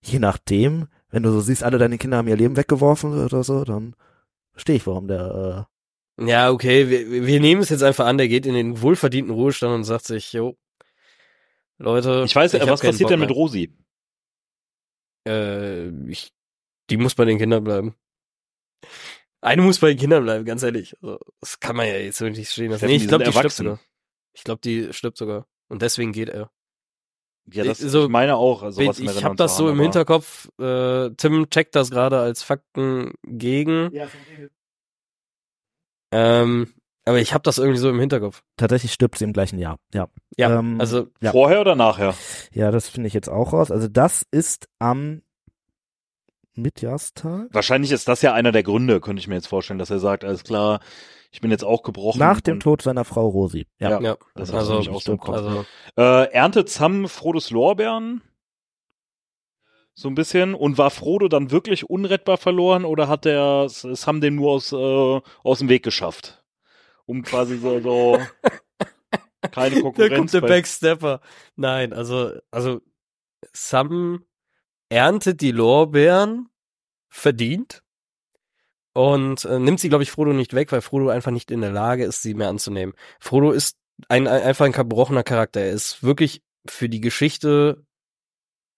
je nachdem, wenn du so siehst, alle deine Kinder haben ihr Leben weggeworfen oder so, dann verstehe ich, warum der,
Ja, okay, wir, wir nehmen es jetzt einfach an, der geht in den wohlverdienten Ruhestand und sagt sich, jo, Leute.
Ich weiß,
hab
was passiert
Bock
denn mit. Rosi?
Äh, ich, die muss bei den Kindern bleiben. Eine muss bei den Kindern bleiben, ganz ehrlich. Also, das kann man ja jetzt so nicht stehen lassen. Nee, ich glaube, die stirbt sogar. Ich glaube, die stirbt sogar. Und deswegen geht er.
Ja, das,
So-
ich meine auch, also was
ich habe das so im Hinterkopf. Äh, Tim checkt das gerade als Fakten gegen.
äh,
Ähm, aber ich habe das irgendwie so im Hinterkopf.
tatsächlich stirbt sie im gleichen Jahr. Ja,
Ja,
Ähm,
also
ja.
Vorher oder nachher?
ja, das finde ich jetzt auch raus. Also das ist am Mitjahrstag.
Wahrscheinlich ist das ja einer der Gründe, könnte ich mir jetzt vorstellen, dass er sagt, alles klar, ich bin jetzt auch gebrochen.
Nach dem Tod seiner Frau Rosi. Ja.
Ja.
ja,
Das
Also,
habe ich auch so im Kopf.
also
Äh, erntet Sam Frodos Lorbeeren? So ein bisschen. Und war Frodo dann wirklich unrettbar verloren oder hat der Sam den nur aus, äh, aus dem Weg geschafft? Um quasi so, so keine
da
Konkurrenz.
kommt der Backstepper. Nein, also, also Sam erntet die Lorbeeren, verdient und äh, nimmt sie, glaube ich, Frodo nicht weg, weil Frodo einfach nicht in der Lage ist, sie mehr anzunehmen. Frodo ist ein, ein einfach ein gebrochener Charakter. Er ist wirklich für die Geschichte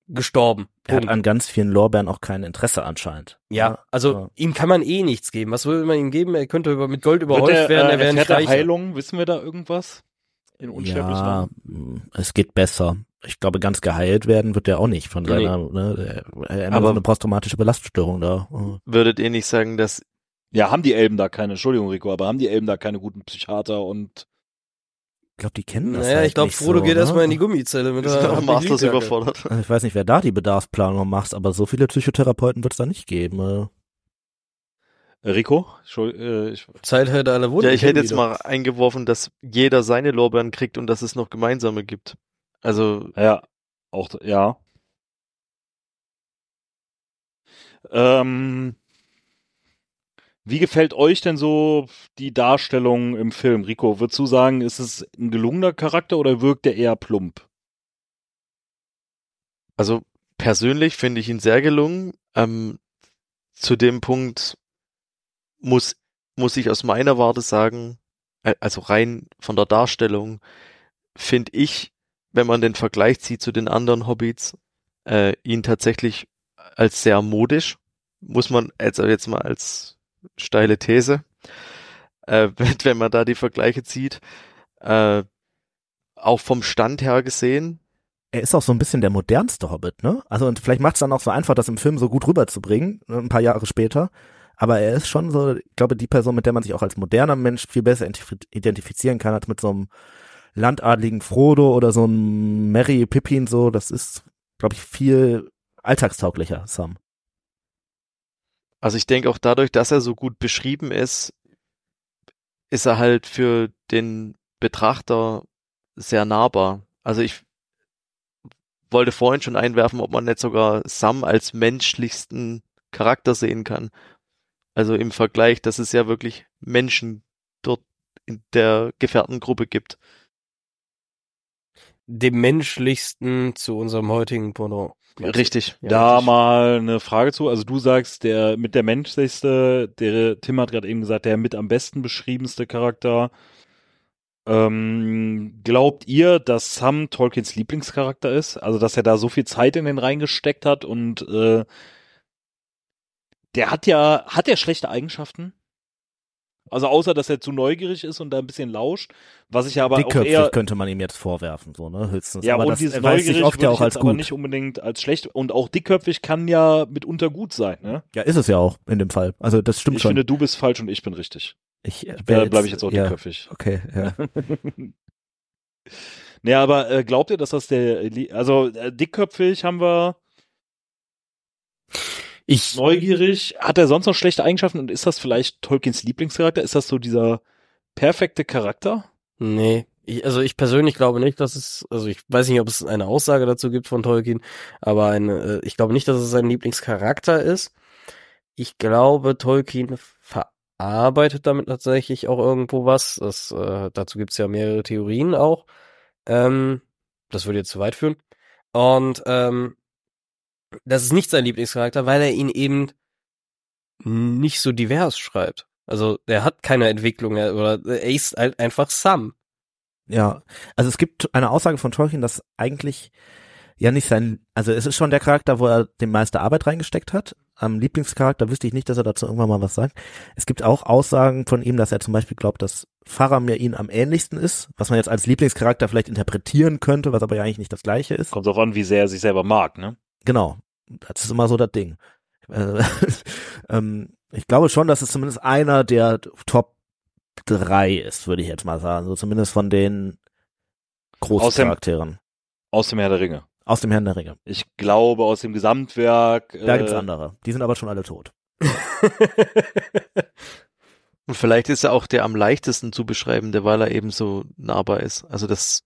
gestorben.
Er hat an ganz vielen Lorbeeren auch kein Interesse anscheinend.
Ja, also
Ja.
ihm kann man eh nichts geben. Was will man ihm geben? Er könnte über, mit Gold
Wird
überhäuft
der,
werden,
äh,
er wäre reicher.
Heilung? Wissen wir da irgendwas? In unsterblich
Ja, mh, es geht besser. Ich glaube, ganz geheilt werden wird er auch nicht von seiner, ne, er, hat
Aber-
so eine posttraumatische Belastungsstörung da.
Würdet ihr nicht sagen, dass
Ja, haben die Elben da keine, Entschuldigung, Rico, aber haben die Elben da keine guten Psychiater und
Ich glaube, die kennen das
Naja,
halt
ich glaube,
nicht
Frodo
so,
geht
ne?
erstmal in die Gummizelle mit der
der Masters überfordert?
Also ich weiß nicht, wer da die Bedarfsplanung macht, aber so viele Psychotherapeuten wird es da nicht geben. äh.
äh, Rico? Äh, ich,
Zeit hätte alle Wunden.
Ja, ich hätte jetzt
wieder.
mal eingeworfen, dass jeder seine Lorbeeren kriegt und dass es noch gemeinsame gibt. Also,
ja, auch, ja. Ähm, wie gefällt euch denn so die Darstellung im Film? Rico, würdest du sagen, ist es ein gelungener Charakter oder wirkt der eher plump?
also persönlich finde ich ihn sehr gelungen. Ähm, zu dem Punkt muss, muss ich aus meiner Warte sagen, äh, also rein von der Darstellung, finde ich, wenn man den Vergleich zieht zu den anderen Hobbits, äh, ihn tatsächlich als sehr modisch, muss man also jetzt mal als steile These, äh, wenn, man da die Vergleiche zieht, äh, auch vom Stand her gesehen,
Er ist auch so ein bisschen der modernste Hobbit, ne? Also und vielleicht macht es dann auch so einfach, das im Film so gut rüberzubringen, ne, ein paar Jahre später. Aber er ist schon so, ich glaube, die Person, mit der man sich auch als moderner Mensch viel besser identif- identifizieren kann, als mit so einem landadligen Frodo oder so einem Merry Pippin so. Das ist, glaube ich, viel alltagstauglicher, Sam.
Also ich denke auch dadurch, dass er so gut beschrieben ist, ist er halt für den Betrachter sehr nahbar. Also ich wollte vorhin schon einwerfen, ob man nicht sogar Sam als menschlichsten Charakter sehen kann. Also im Vergleich, dass es ja wirklich Menschen dort in der Gefährtengruppe gibt.
Dem menschlichsten zu unserem heutigen Pendant.
Richtig.
Ja,
da
richtig.
mal eine Frage zu. Also du sagst, der mit der menschlichste, der Tim hat gerade eben gesagt, der mit am besten beschriebenste Charakter. Ähm, glaubt ihr, dass Sam Tolkiens Lieblingscharakter ist? Also dass er da so viel Zeit in den reingesteckt hat und äh, der hat ja, hat er schlechte Eigenschaften? Also außer, dass er zu neugierig ist und da ein bisschen lauscht, was ich ja aber auch
Dickköpfig
eher
könnte man ihm jetzt vorwerfen, so, ne? Höchstens.
ja,
aber
und
das
dieses
sich
neugierig
oft ja auch
ich
als
jetzt aber
gut.
nicht unbedingt als schlecht und auch dickköpfig kann ja mitunter gut sein, ne?
Ja, ist es ja auch in dem Fall. Also das stimmt
ich
schon.
finde, du bist falsch und ich bin richtig.
ich äh,
bleibe ich jetzt auch
ja,
dickköpfig.
Okay, ja.
Nee, aber äh, glaubt ihr, dass das der, also äh, dickköpfig haben wir,
Ich,
neugierig, hat er sonst noch schlechte Eigenschaften und ist das vielleicht Tolkiens Lieblingscharakter? Ist das so dieser perfekte Charakter?
nee, ich, also ich persönlich glaube nicht, dass es, also ich weiß nicht, ob es eine Aussage dazu gibt von Tolkien, aber eine, äh, ich glaube nicht, dass es sein Lieblingscharakter ist. Ich glaube, Tolkien verarbeitet damit tatsächlich auch irgendwo was. Das, äh, dazu gibt's ja mehrere Theorien auch. Ähm, das würde jetzt zu weit führen. Und ähm, das ist nicht sein Lieblingscharakter, weil er ihn eben nicht so divers schreibt. Also er hat keine Entwicklung er- oder er ist halt einfach Sam.
Ja, also es gibt eine Aussage von Tolkien, dass eigentlich ja nicht sein, also es ist schon der Charakter, wo er die meiste Arbeit reingesteckt hat. Am Lieblingscharakter wüsste ich nicht, dass er dazu irgendwann mal was sagt. Es gibt auch Aussagen von ihm, dass er zum Beispiel glaubt, dass Faramir ihn am ähnlichsten ist, was man jetzt als Lieblingscharakter vielleicht interpretieren könnte, was aber ja eigentlich nicht das gleiche ist.
Kommt drauf an, wie sehr er sich selber mag, ne?
Genau, das ist immer so das Ding. Äh, ähm, ich glaube schon, dass es zumindest einer der Top drei ist, würde ich jetzt mal sagen. So zumindest von den großen
Aus dem-
Charakteren.
Aus dem Herr der Ringe.
Aus dem Herrn der Ringe.
Ich glaube, aus dem Gesamtwerk.
Da
äh,
gibt's andere. Die sind aber schon alle tot.
Und vielleicht ist er auch der am leichtesten zu beschreibende, weil er eben so nahbar ist. Also dass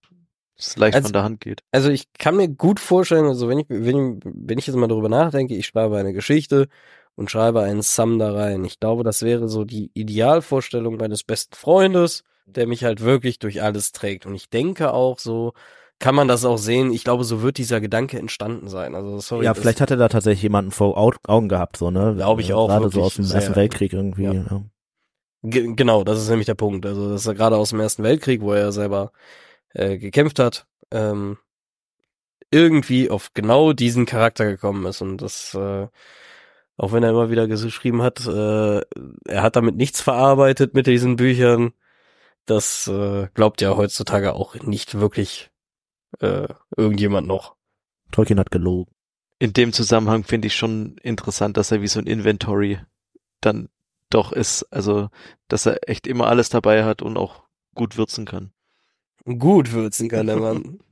es leicht
Also-
von der Hand geht.
Also ich kann mir gut vorstellen, also wenn ich, wenn, ich- wenn ich jetzt mal darüber nachdenke, ich schreibe eine Geschichte und schreibe einen Sam da rein. Ich glaube, das wäre so die Idealvorstellung meines besten Freundes, der mich halt wirklich durch alles trägt. Und ich denke auch so, kann man das auch sehen. Ich glaube, so wird dieser Gedanke entstanden sein. Also sorry.
ja, vielleicht hat er da tatsächlich jemanden vor Au Augen gehabt, so, ne?
Glaub ich auch,
Gerade so aus dem
sehr.
Ersten Weltkrieg irgendwie.
Ja.
Ja.
Ge genau, das ist nämlich der Punkt. Also das ist ja gerade aus dem Ersten Weltkrieg, wo er selber äh, gekämpft hat, ähm, irgendwie auf genau diesen Charakter gekommen ist und das, äh, auch wenn er immer wieder geschrieben hat, äh, er hat damit nichts verarbeitet mit diesen Büchern. Das äh, glaubt ja heutzutage auch nicht wirklich äh, irgendjemand noch.
Tolkien hat gelogen.
In dem Zusammenhang finde ich schon interessant, dass er wie so ein Inventory dann doch ist. Also, dass er echt immer alles dabei hat und auch gut würzen kann.
Gut würzen kann der Mann.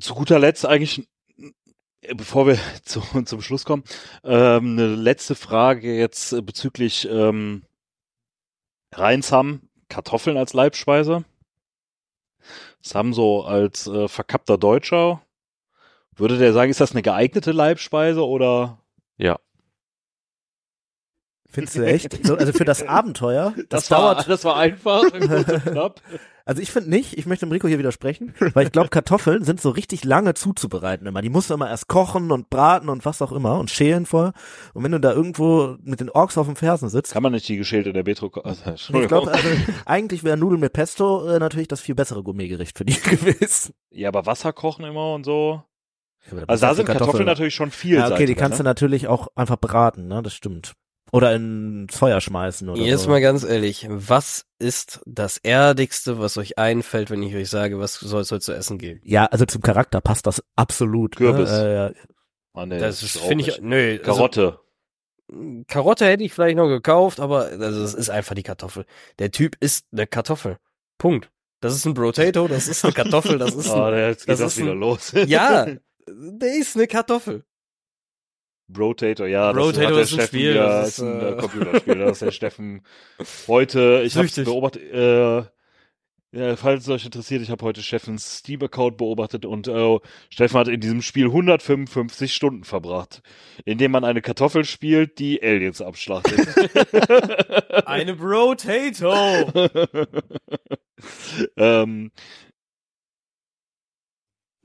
Zu guter Letzt eigentlich, äh, bevor wir zu, zum Schluss kommen, ähm, eine letzte Frage jetzt äh, bezüglich ähm, Rheinsam, Kartoffeln als Leibspeise. Sam so als äh, verkappter Deutscher. Würde der sagen, ist das eine geeignete Leibspeise oder?
Ja.
Findest du echt? So, also für das Abenteuer, das,
war,
dauert.
das war einfach, knapp.
Also ich finde nicht, ich möchte dem Rico hier widersprechen, weil ich glaube, Kartoffeln sind so richtig lange zuzubereiten immer. Die musst du immer erst kochen und braten und was auch immer und schälen vorher. Und wenn du da irgendwo mit den Orks auf den Fersen sitzt,
Kann man nicht die geschälte der Betro... Also,
ich glaube, also, eigentlich wäre Nudeln mit Pesto äh, natürlich das viel bessere Gourmetgericht für die gewesen.
ja, aber Wasser kochen immer und so.
Ja,
Also da sind Kartoffeln natürlich schon viel.
Ja, okay, die kannst du natürlich auch einfach braten, ne? Das stimmt. Oder ins Feuer schmeißen oder
Jetzt
so.
mal ganz ehrlich, was ist das Erdigste, was euch einfällt, wenn ich euch sage, was soll es heute zu essen geben?
Ja, also zum Charakter passt das absolut.
Kürbis.
Ne? Äh,
Ah, nee,
Das finde ich, nö. also-
Karotte.
Karotte hätte ich vielleicht noch gekauft, aber also es ist einfach die Kartoffel. Der Typ ist eine Kartoffel. Punkt. Das ist ein Potato, das ist eine Kartoffel, das ist
Ah,
ein,
jetzt geht
das
das,
ist
wieder
ein-
los.
ja, der ist eine Kartoffel.
Brotato, ja.
Brotato
das der
ist ein
Steffen
Spiel,
wieder-
das
ist
ist,
ein
äh,
äh, Computerspiel. Das ist der Steffen heute, ich habe beobachtet, äh, ja, falls es euch interessiert, ich habe heute Steffens Steam-Account beobachtet und äh, Steffen hat in diesem Spiel 155 Stunden verbracht, indem man eine Kartoffel spielt, die Aliens abschlachtet.
Eine Potato.
ähm,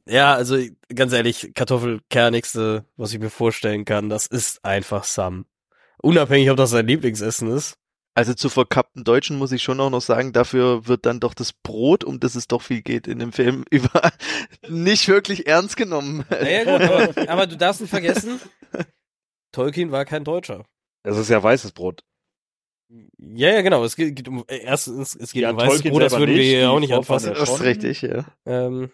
Ja, also ganz ehrlich, Kartoffelkernigste, was ich mir vorstellen kann, das ist einfach Sam. Unabhängig, ob das sein Lieblingsessen ist.
Also zu verkappten Deutschen muss ich schon auch noch sagen, dafür wird dann doch das Brot, um das es doch viel geht in dem Film, über nicht wirklich ernst genommen.
Naja gut, aber, aber du darfst nicht vergessen, Tolkien war kein Deutscher.
das ist ja weißes Brot.
Ja, ja, genau. Es geht, geht um erstens, es geht
Ja,
um weißes
Tolkien
Brot, das würden wir
nicht,
hier
die
auch nicht anfassen.
Das ist richtig, ja.
Ähm,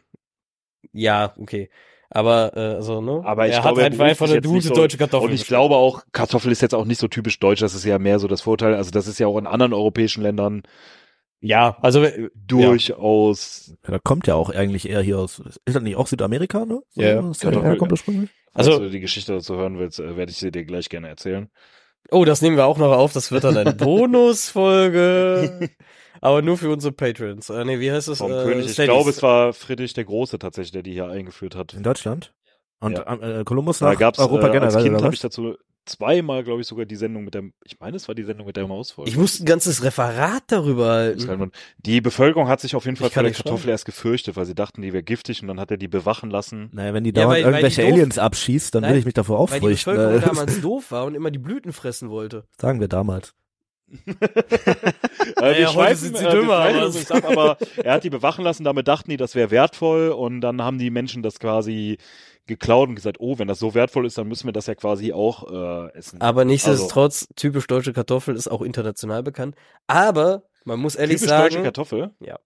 ja, okay. Aber äh, also, ne?
Aber ich
er
glaube, er
hat halt einfach eine gute
so-
deutsche Kartoffel.
Und ich glaube auch, Kartoffel ist jetzt auch nicht so typisch deutsch, das ist ja mehr so das Vorteil. Also das ist ja auch in anderen europäischen Ländern
Ja, also äh,
durchaus.
Ja, da kommt ja auch eigentlich eher hier aus, ist das nicht auch Südamerika, ne? So,
Ja,
das
Kartoffel,
ja, kommt
ja.
ursprünglich.
Also, Falls du die Geschichte dazu hören willst, äh, werde ich sie dir gleich gerne erzählen.
Oh, das nehmen wir auch noch auf. Das wird dann eine Bonusfolge. Aber nur für unsere Patrons. Äh, nee, wie heißt es?
Vom
äh,
König. Ich
Steadies.
glaube, es war Friedrich der Große tatsächlich, der die hier eingeführt hat.
In Deutschland? Und
Ja.
äh, Kolumbus
Da
nach
gab's
Europa
äh,
generell,
als Kind habe ich dazu zweimal, glaube ich, sogar die Sendung mit der, ich meine, es war die Sendung mit der Mausfolge.
Ich musste ein ganzes Referat darüber halten.
Die Bevölkerung hat sich auf jeden Fall vor der Kartoffel erst gefürchtet, weil sie dachten, die wäre giftig und dann hat er die bewachen lassen.
Naja, wenn die
Ja,
dauernd
weil- weil
irgendwelche
die doof-
Aliens abschießt, dann
Nein,
will ich mich davor
Weil die
aufrichten.
Bevölkerung
Äh,
damals doof war und immer die Blüten fressen wollte.
sagen wir damals.
Äh,
Ja, heute sind sie
äh,
dümmer,
nicht ab, aber er hat die bewachen lassen, damit dachten die, das wäre wertvoll und dann haben die Menschen das quasi geklaut und gesagt, oh, wenn das so wertvoll ist, dann müssen wir das ja quasi auch äh, essen.
Aber nichtsdestotrotz, typisch deutsche Kartoffel ist auch international bekannt. Aber man muss ehrlich
Typisch deutsche
sagen,
Kartoffel?
Ja.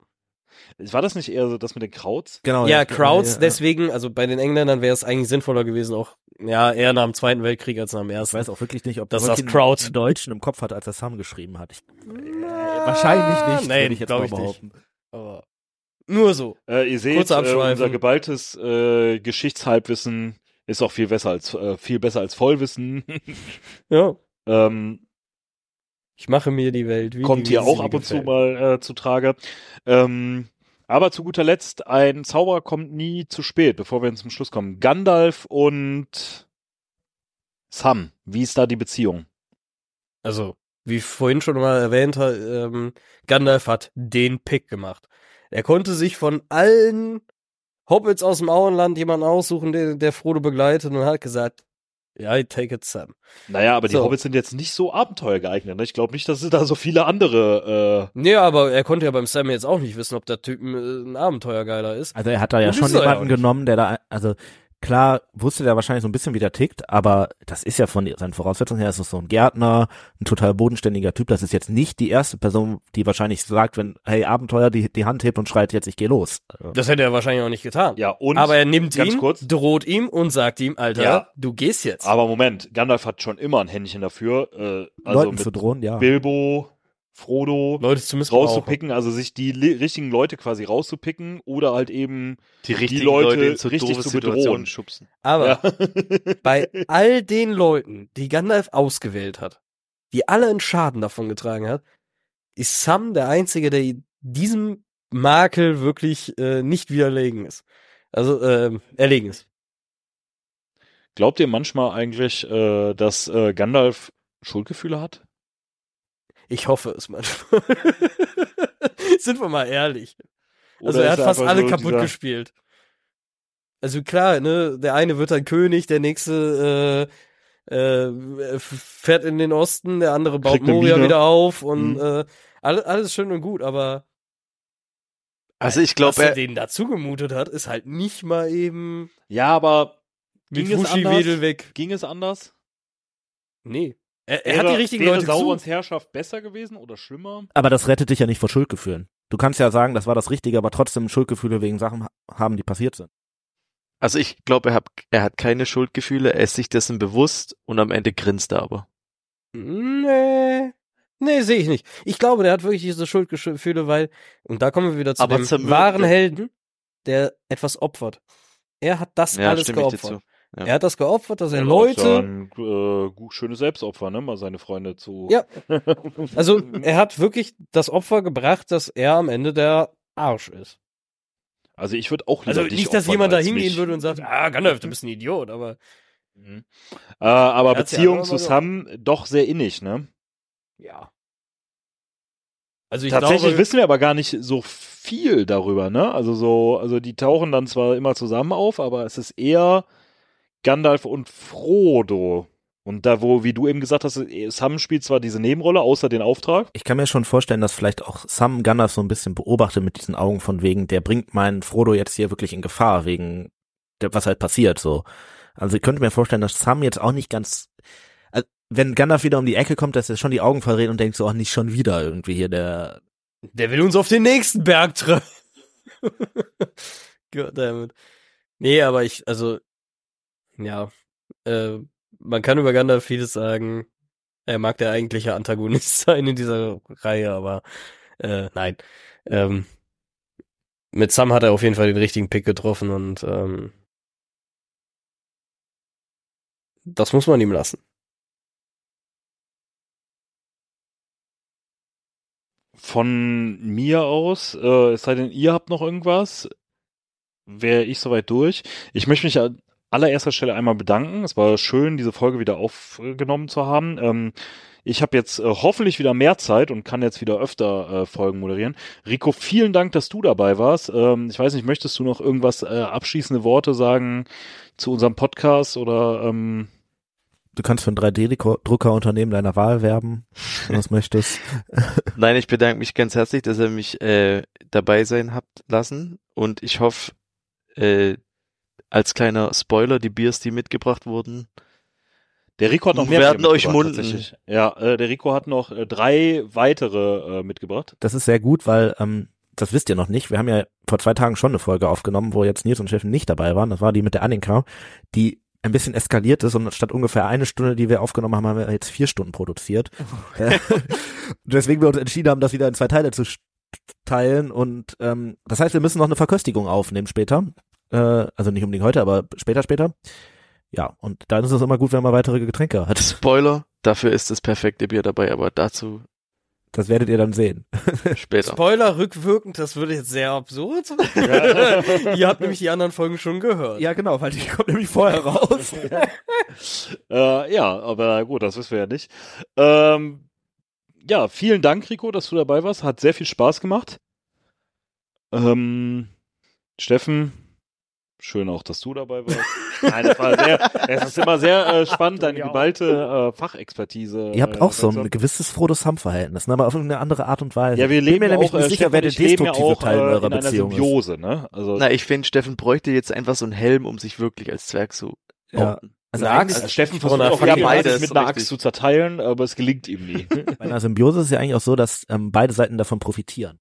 War das nicht eher so das mit den Krauts?
Genau.
ja,
ich-
Crowds,
ja,
deswegen, also bei den Engländern wäre es eigentlich sinnvoller gewesen, auch ja eher nach dem Zweiten Weltkrieg als nach dem
Ich
Ersten.
weiß auch wirklich nicht, ob
Das das
einen Deutschen im Kopf hat, als er Sam geschrieben hat. Ich, äh, wahrscheinlich nicht,
Nee,
würde ich jetzt mal
ich nicht.
behaupten.
Aber nur so.
Äh, ihr seht,
Kurzer
äh, unser geballtes äh, Geschichtshalbwissen ist auch viel besser als äh, viel besser als Vollwissen.
Ja.
ähm,
Ich mache mir die Welt. Wie
kommt
die,
hier
wie
auch ab und zu
gefällt.
mal äh, zu Trage. Ähm, aber zu guter Letzt, ein Zauber kommt nie zu spät, bevor wir zum Schluss kommen. Gandalf und Sam, wie ist da die Beziehung?
Also, wie vorhin schon mal erwähnt, ähm, Gandalf hat den Pick gemacht. Er konnte sich von allen Hobbits aus dem Auenland jemanden aussuchen, der, der Frodo begleitet und hat gesagt, I take it Sam.
Naja, aber die
So.
Hobbits sind jetzt nicht so Abenteuer geeignet. Ne? Ich glaube nicht, dass es da so viele andere. Äh,
Nee, aber er konnte ja beim Sam jetzt auch nicht wissen, ob der Typ äh, ein Abenteuergeiler ist.
Also er hat da ja
Und
schon jemanden genommen, der da, also klar wusste der wahrscheinlich so ein bisschen, wie der tickt, aber das ist ja von seinen Voraussetzungen her, ist es so ein Gärtner, ein total bodenständiger Typ. Das ist jetzt nicht die erste Person, die wahrscheinlich sagt, wenn, hey, Abenteuer, die, die Hand hebt und schreit, jetzt ich geh los. Also,
Das hätte er wahrscheinlich auch nicht getan.
ja, und.
aber er nimmt
ganz
ihn,
kurz.
droht ihm und sagt ihm, Alter,
Ja.
du gehst jetzt.
aber Moment, Gandalf hat schon immer ein Händchen dafür. Äh, also
Leuten
mit
zu drohen, ja.
Bilbo, Frodo,
Leute zu missbrauchen.
rauszupicken, also sich die richtigen Leute quasi rauszupicken oder halt eben
Die richtigen
Leute
Leute in so
richtig zu bedrohen.
schubsen.
Aber
ja.
bei all den Leuten, die Gandalf ausgewählt hat, die alle einen Schaden davon getragen hat, ist Sam der Einzige, der diesem Makel wirklich äh, nicht widerlegen ist. Also ähm, erlegen ist.
Glaubt ihr manchmal eigentlich, äh, dass äh, Gandalf Schuldgefühle hat?
Ich hoffe es manchmal. Sind wir mal ehrlich. Also
Oder
er hat fast alle
so
kaputt gespielt. Also klar, ne, der eine wird dann König, der nächste äh, äh, fährt in den Osten, der andere baut
Kriegt
Moria wieder auf und
Mhm.
äh, alles, alles schön und gut, aber
Also ich
was
glaube,
er
er,
denen dazu gemutet hat, ist halt nicht mal eben
Ja, aber Ging es anders?
weg.
ging es anders?
Nee. Er, er hat
Wäre-
die richtigen
wäre
Leute
Saurons
gesucht.
Herrschaft besser gewesen oder schlimmer?
Aber das rettet dich ja nicht vor Schuldgefühlen. Du kannst ja sagen, das war das Richtige, aber trotzdem Schuldgefühle wegen Sachen ha- haben, die passiert sind.
also ich glaube, er hat, er hat keine Schuldgefühle, er ist sich dessen bewusst und am Ende grinst er aber.
Nee. Nee, sehe ich nicht. Ich glaube, der hat wirklich diese Schuldgefühle, weil, und da kommen wir wieder zu
Aber
dem wahren. Helden, der etwas opfert. Er hat das
Ja,
alles
stimme ich dir
geopfert.
Ja.
Er hat das geopfert, dass er
Ja,
Leute,
ja ein äh, gut, schönes Selbstopfer, ne? Mal seine Freunde zu.
Ja. also er hat wirklich das Opfer gebracht, dass er am Ende der Arsch ist.
Also ich würde auch lieber
Also
dich
nicht, dass jemand da hingehen würde und sagt, ah, Gandalf, du bist ein Idiot, aber
Mhm. Äh, aber
Er
Beziehung zu Sam doch sehr innig, ne?
ja. Also ich
Tatsächlich
glaube,
wissen wir aber gar nicht so viel darüber, ne? Also so, also die tauchen dann zwar immer zusammen auf, aber es ist eher Gandalf und Frodo. Und da, wo, wie du eben gesagt hast, Sam spielt zwar diese Nebenrolle, außer den Auftrag.
Ich kann mir schon vorstellen, dass vielleicht auch Sam Gandalf so ein bisschen beobachtet mit diesen Augen von wegen, der bringt meinen Frodo jetzt hier wirklich in Gefahr, wegen der, was halt passiert, so. Also ich könnte mir vorstellen, dass Sam jetzt auch nicht ganz, also wenn Gandalf wieder um die Ecke kommt, dass er schon die Augen verdreht und denkt so, ach, nicht schon wieder irgendwie hier der,
der will uns auf den nächsten Berg treffen. Goddammit. Nee, aber ich, also, ja, äh, man kann über Gandalf vieles sagen. Er mag der eigentliche Antagonist sein in dieser Reihe, aber Äh, nein. Ähm, mit Sam hat er auf jeden Fall den richtigen Pick getroffen und ähm, das muss man ihm lassen.
Von mir aus, äh, es sei denn, ihr habt noch irgendwas, wäre ich soweit durch. Ich möchte mich allererster Stelle einmal bedanken. Es war schön, diese Folge wieder aufgenommen zu haben. Ähm, ich habe jetzt äh, hoffentlich wieder mehr Zeit und kann jetzt wieder öfter äh, Folgen moderieren. Rico, vielen Dank, dass du dabei warst. Ähm, ich weiß nicht, möchtest du noch irgendwas äh, abschließende Worte sagen zu unserem Podcast oder ähm,
Du kannst für ein 3D-Druckerunternehmen deiner Wahl werben, wenn du es möchtest.
Nein, ich bedanke mich ganz herzlich, dass ihr mich äh, dabei sein habt lassen und ich hoffe, äh, als kleiner Spoiler, die Biers, die mitgebracht wurden,
der Rico hat noch mehr
werden euch munden.
Ja, äh, der Rico hat noch äh, drei weitere äh, mitgebracht.
Das ist sehr gut, weil ähm, das wisst ihr noch nicht. Wir haben ja vor zwei Tagen schon eine Folge aufgenommen, wo jetzt Nils und Steffen nicht dabei waren. Das war die mit der Annika, die ein bisschen eskaliert ist und statt ungefähr eine Stunde, die wir aufgenommen haben, haben wir jetzt vier Stunden produziert. Äh, Deswegen wir uns entschieden haben, das wieder in zwei Teile zu teilen und ähm, das heißt, wir müssen noch eine Verköstigung aufnehmen später. Äh, also nicht unbedingt heute, aber später, später. Ja, und dann ist es immer gut, wenn man weitere Getränke hat.
Spoiler, dafür ist das perfekte Bier dabei, aber dazu
Das werdet ihr dann sehen.
später.
Spoiler rückwirkend, das würde jetzt sehr absurd. Ihr habt nämlich die anderen Folgen schon gehört.
Ja, genau, weil die kommt nämlich vorher raus.
Äh, ja, aber gut, das wissen wir ja nicht. Ähm, ja, vielen Dank, Rico, dass du dabei warst. Hat sehr viel Spaß gemacht. Ähm, Steffen, schön auch, dass du dabei warst. Nein, das war sehr, es ist immer sehr äh, spannend, deine geballte äh, Fachexpertise.
Ihr habt
äh,
auch so ein gewisses Frodo-Sam-Verhältnis, ne? aber auf eine andere Art und Weise.
Ja, wir
Ich bin
leben
mir
ja
nämlich
auch,
nicht
äh,
sicher, wer der destruktive
auch,
Teil
äh,
eurer
in einer
Beziehung ist.
Symbiose, ne? Also,
Na, ich finde, Steffen bräuchte jetzt einfach so einen Helm, um sich wirklich als Zwerg zu
Ja. Also
Eine
eigentlich,
also Steffen
Von
versucht
einer
auch ja,
beides,
mit einer. Axt zu zerteilen, aber es gelingt ihm nie.
bei einer Symbiose ist es ja eigentlich auch so, dass ähm, beide Seiten davon profitieren.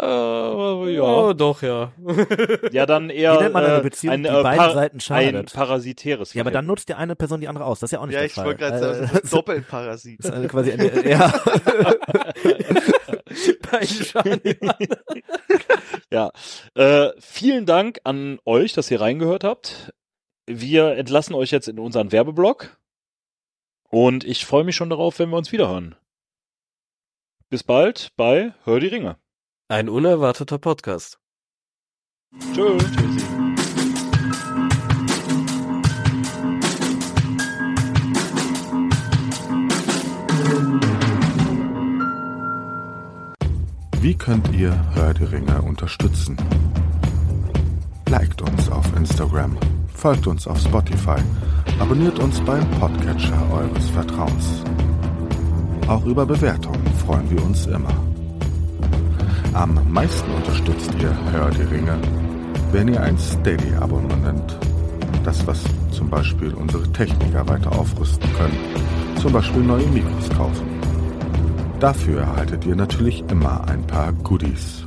Äh, ja.
Oh, doch, ja.
Ja, dann eher
Wie nennt man eine
äh,
Beziehung,
ein,
die
äh,
beiden Seiten
ein
schadet?
parasitäres
Ja, aber dann nutzt die eine Person die andere aus. Das ist ja auch nicht
Ja,
der
ich
Fall.
wollte gerade
Äh,
sagen, ist Doppelparasit.
das ist eine quasi eine, ja.
Ja, äh, vielen Dank an euch, dass ihr reingehört habt. Wir entlassen euch jetzt in unseren Werbeblock und ich freue mich schon darauf, wenn wir uns wiederhören. Bis bald bei Hör die Ringe.
Ein unerwarteter Podcast.
Tschö.
Wie könnt ihr Hör die Ringe unterstützen? Liked uns auf Instagram, folgt uns auf Spotify, abonniert uns beim Podcatcher eures Vertrauens. Auch über Bewertungen freuen wir uns immer. Am meisten unterstützt ihr Hör die Ringe, wenn ihr ein Steady-Abonnement, das was zum Beispiel unsere Techniker weiter aufrüsten können, zum Beispiel neue Mikros kaufen. Dafür erhaltet ihr natürlich immer ein paar Goodies.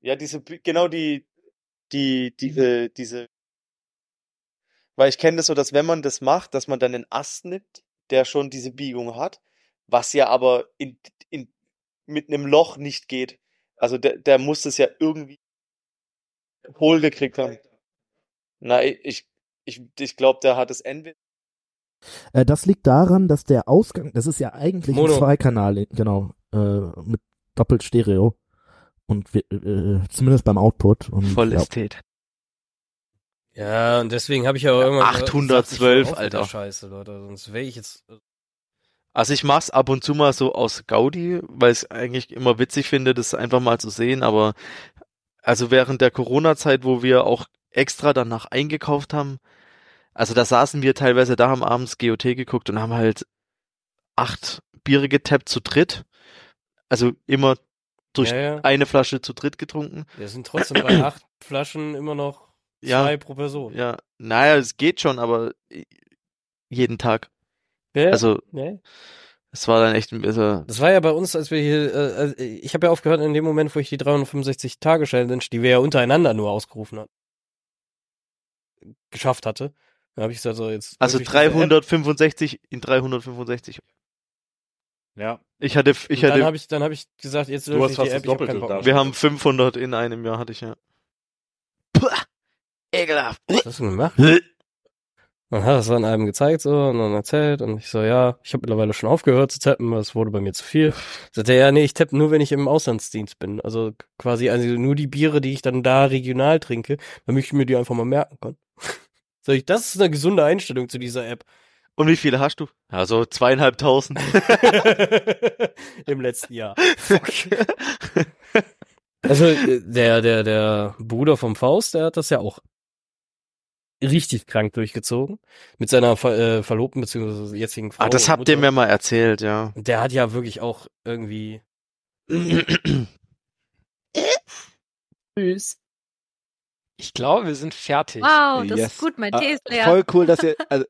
Ja, diese, genau die, die, diese, diese, weil ich kenne das so, dass wenn man das macht, dass man dann einen Ast nimmt, der schon diese Biegung hat, was ja aber in, in, mit einem Loch nicht geht. Also der, der muss das ja irgendwie hohl gekriegt haben. Na, ich, ich, ich glaube, der hat es entweder
Äh, das liegt daran, dass der Ausgang, das ist ja eigentlich
Mono.
ein Zweikanal, genau, äh, mit doppelt Stereo. Und wir, äh, zumindest beim Output. Und,
Voll
ja.
Ästhet.
Ja, und deswegen habe ich ja auch irgendwann gesagt,
812,
ich hör auf mit
Alter.
Scheiße, Leute, sonst wäre ich jetzt
Also ich mach's ab und zu mal so aus Gaudi, weil ich eigentlich immer witzig finde, das einfach mal zu sehen, aber also während der Corona-Zeit, wo wir auch extra danach eingekauft haben, also da saßen wir teilweise da, haben abends GOT geguckt und haben halt acht Biere getappt zu dritt. Also immer durch
ja, ja.
eine Flasche zu dritt getrunken.
Wir sind trotzdem bei acht Flaschen immer noch
Ja.
zwei pro Person.
Ja, naja, es geht schon, aber jeden Tag.
Ja,
Also
ja.
es war dann echt ein bisschen,
Das war ja bei uns, als wir hier, äh, also ich habe ja aufgehört in dem Moment, wo ich die 365 Tage Challenge, die wir ja untereinander nur ausgerufen hatten, geschafft hatte. Da habe ich gesagt, so jetzt.
Also
öffne ich diese App.
365 in 365.
Ja.
Ich hatte, ich
Und dann
hatte,
habe ich, dann habe ich gesagt, jetzt
Du hast
ich
fast
die App, ich hab
wir haben 500 in einem Jahr, hatte ich ja. Puh, ekelhaft.
Was hast du denn gemacht? Dann hat es an einem gezeigt so und dann erzählt und ich so, ja, ich habe mittlerweile schon aufgehört zu tappen, weil es wurde bei mir zu viel. Sagt er, ja, nee, ich tappe nur, wenn ich im Auslandsdienst bin. Also quasi also nur die Biere, die ich dann da regional trinke, damit ich mir die einfach mal merken kann. Sag ich, das ist eine gesunde Einstellung zu dieser App.
Und wie viele hast du? Ja, so zweieinhalbtausend.
Im letzten Jahr. Also äh, der, der, der Bruder vom Faust, der hat das ja auch richtig krank durchgezogen. Mit seiner Ver äh, Verlobten bzw. jetzigen Frau.
ah, das habt ihr mir mal erzählt, ja.
Der hat ja wirklich auch irgendwie.
Süß.
Ich glaube, wir sind fertig.
Wow, das
Yes.
ist gut, mein
Ah,
Tee ist leer.
Voll cool, dass ihr. Also,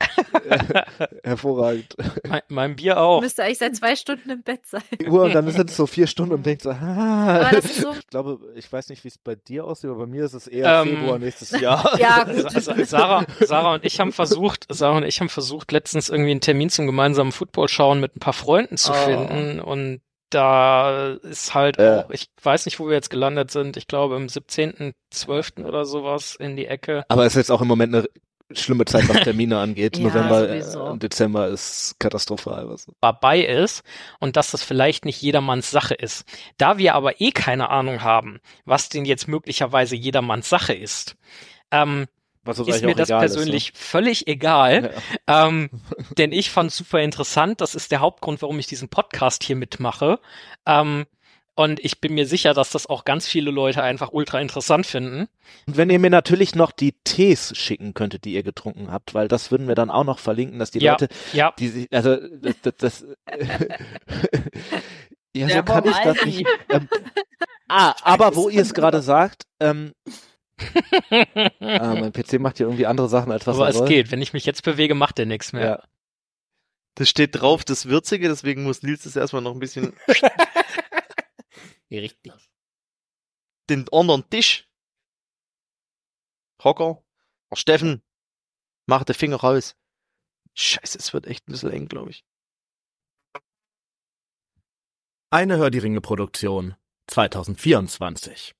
hervorragend.
Mein, mein Bier auch.
Müsste eigentlich seit zwei Stunden im Bett sein.
Uhr und dann sind es so vier Stunden und denkt so, ah.
Aber das ist so-
Ich glaube, ich weiß nicht, wie es bei dir aussieht, aber bei mir ist es eher
Ähm,
Februar nächstes Jahr.
Ja, gut.
Sa- Sarah, Sarah und ich haben versucht, Sarah und ich haben versucht, letztens irgendwie einen Termin zum gemeinsamen Football schauen mit ein paar Freunden zu
Oh.
finden und da ist halt
Äh.
auch, ich weiß nicht, wo wir jetzt gelandet sind, ich glaube im 17.12. oder sowas in die Ecke.
Aber es ist jetzt auch im Moment eine schlimme Zeit, was Termine angeht.
Ja,
November
sowieso.
äh, und Dezember ist katastrophal. Was.
dabei ist und dass das vielleicht nicht jedermanns Sache ist. Da wir aber eh keine Ahnung haben, was denn jetzt möglicherweise jedermanns Sache ist, ähm, ist mir das
egal
persönlich völlig egal.
Ist, ne? ja.
Ähm, denn ich fand super interessant. Das ist der Hauptgrund, warum ich diesen Podcast hier mitmache. Ähm, und ich bin mir sicher, dass das auch ganz viele Leute einfach ultra interessant finden.
Und wenn ihr mir natürlich noch die Tees schicken könntet, die ihr getrunken habt, weil das würden wir dann auch noch verlinken, dass die
Ja.
Leute,
Ja,
die sich, also das, das, das ja, so kann ich das nicht. Ähm, ah, aber wo ihr es gerade sagt, ähm, ah, mein PC macht hier irgendwie andere Sachen als was
aber
er
es
soll.
geht. Wenn ich mich jetzt bewege, macht der nichts mehr.
Ja.
Das steht drauf, das Würzige, deswegen muss Nils das erstmal noch ein bisschen
Richtig.
den anderen Tisch. Hocker. Oh, Steffen, mach den Finger raus. Scheiße, es wird echt ein bisschen eng, glaube ich.
Eine Hör die Ringe Produktion 2024.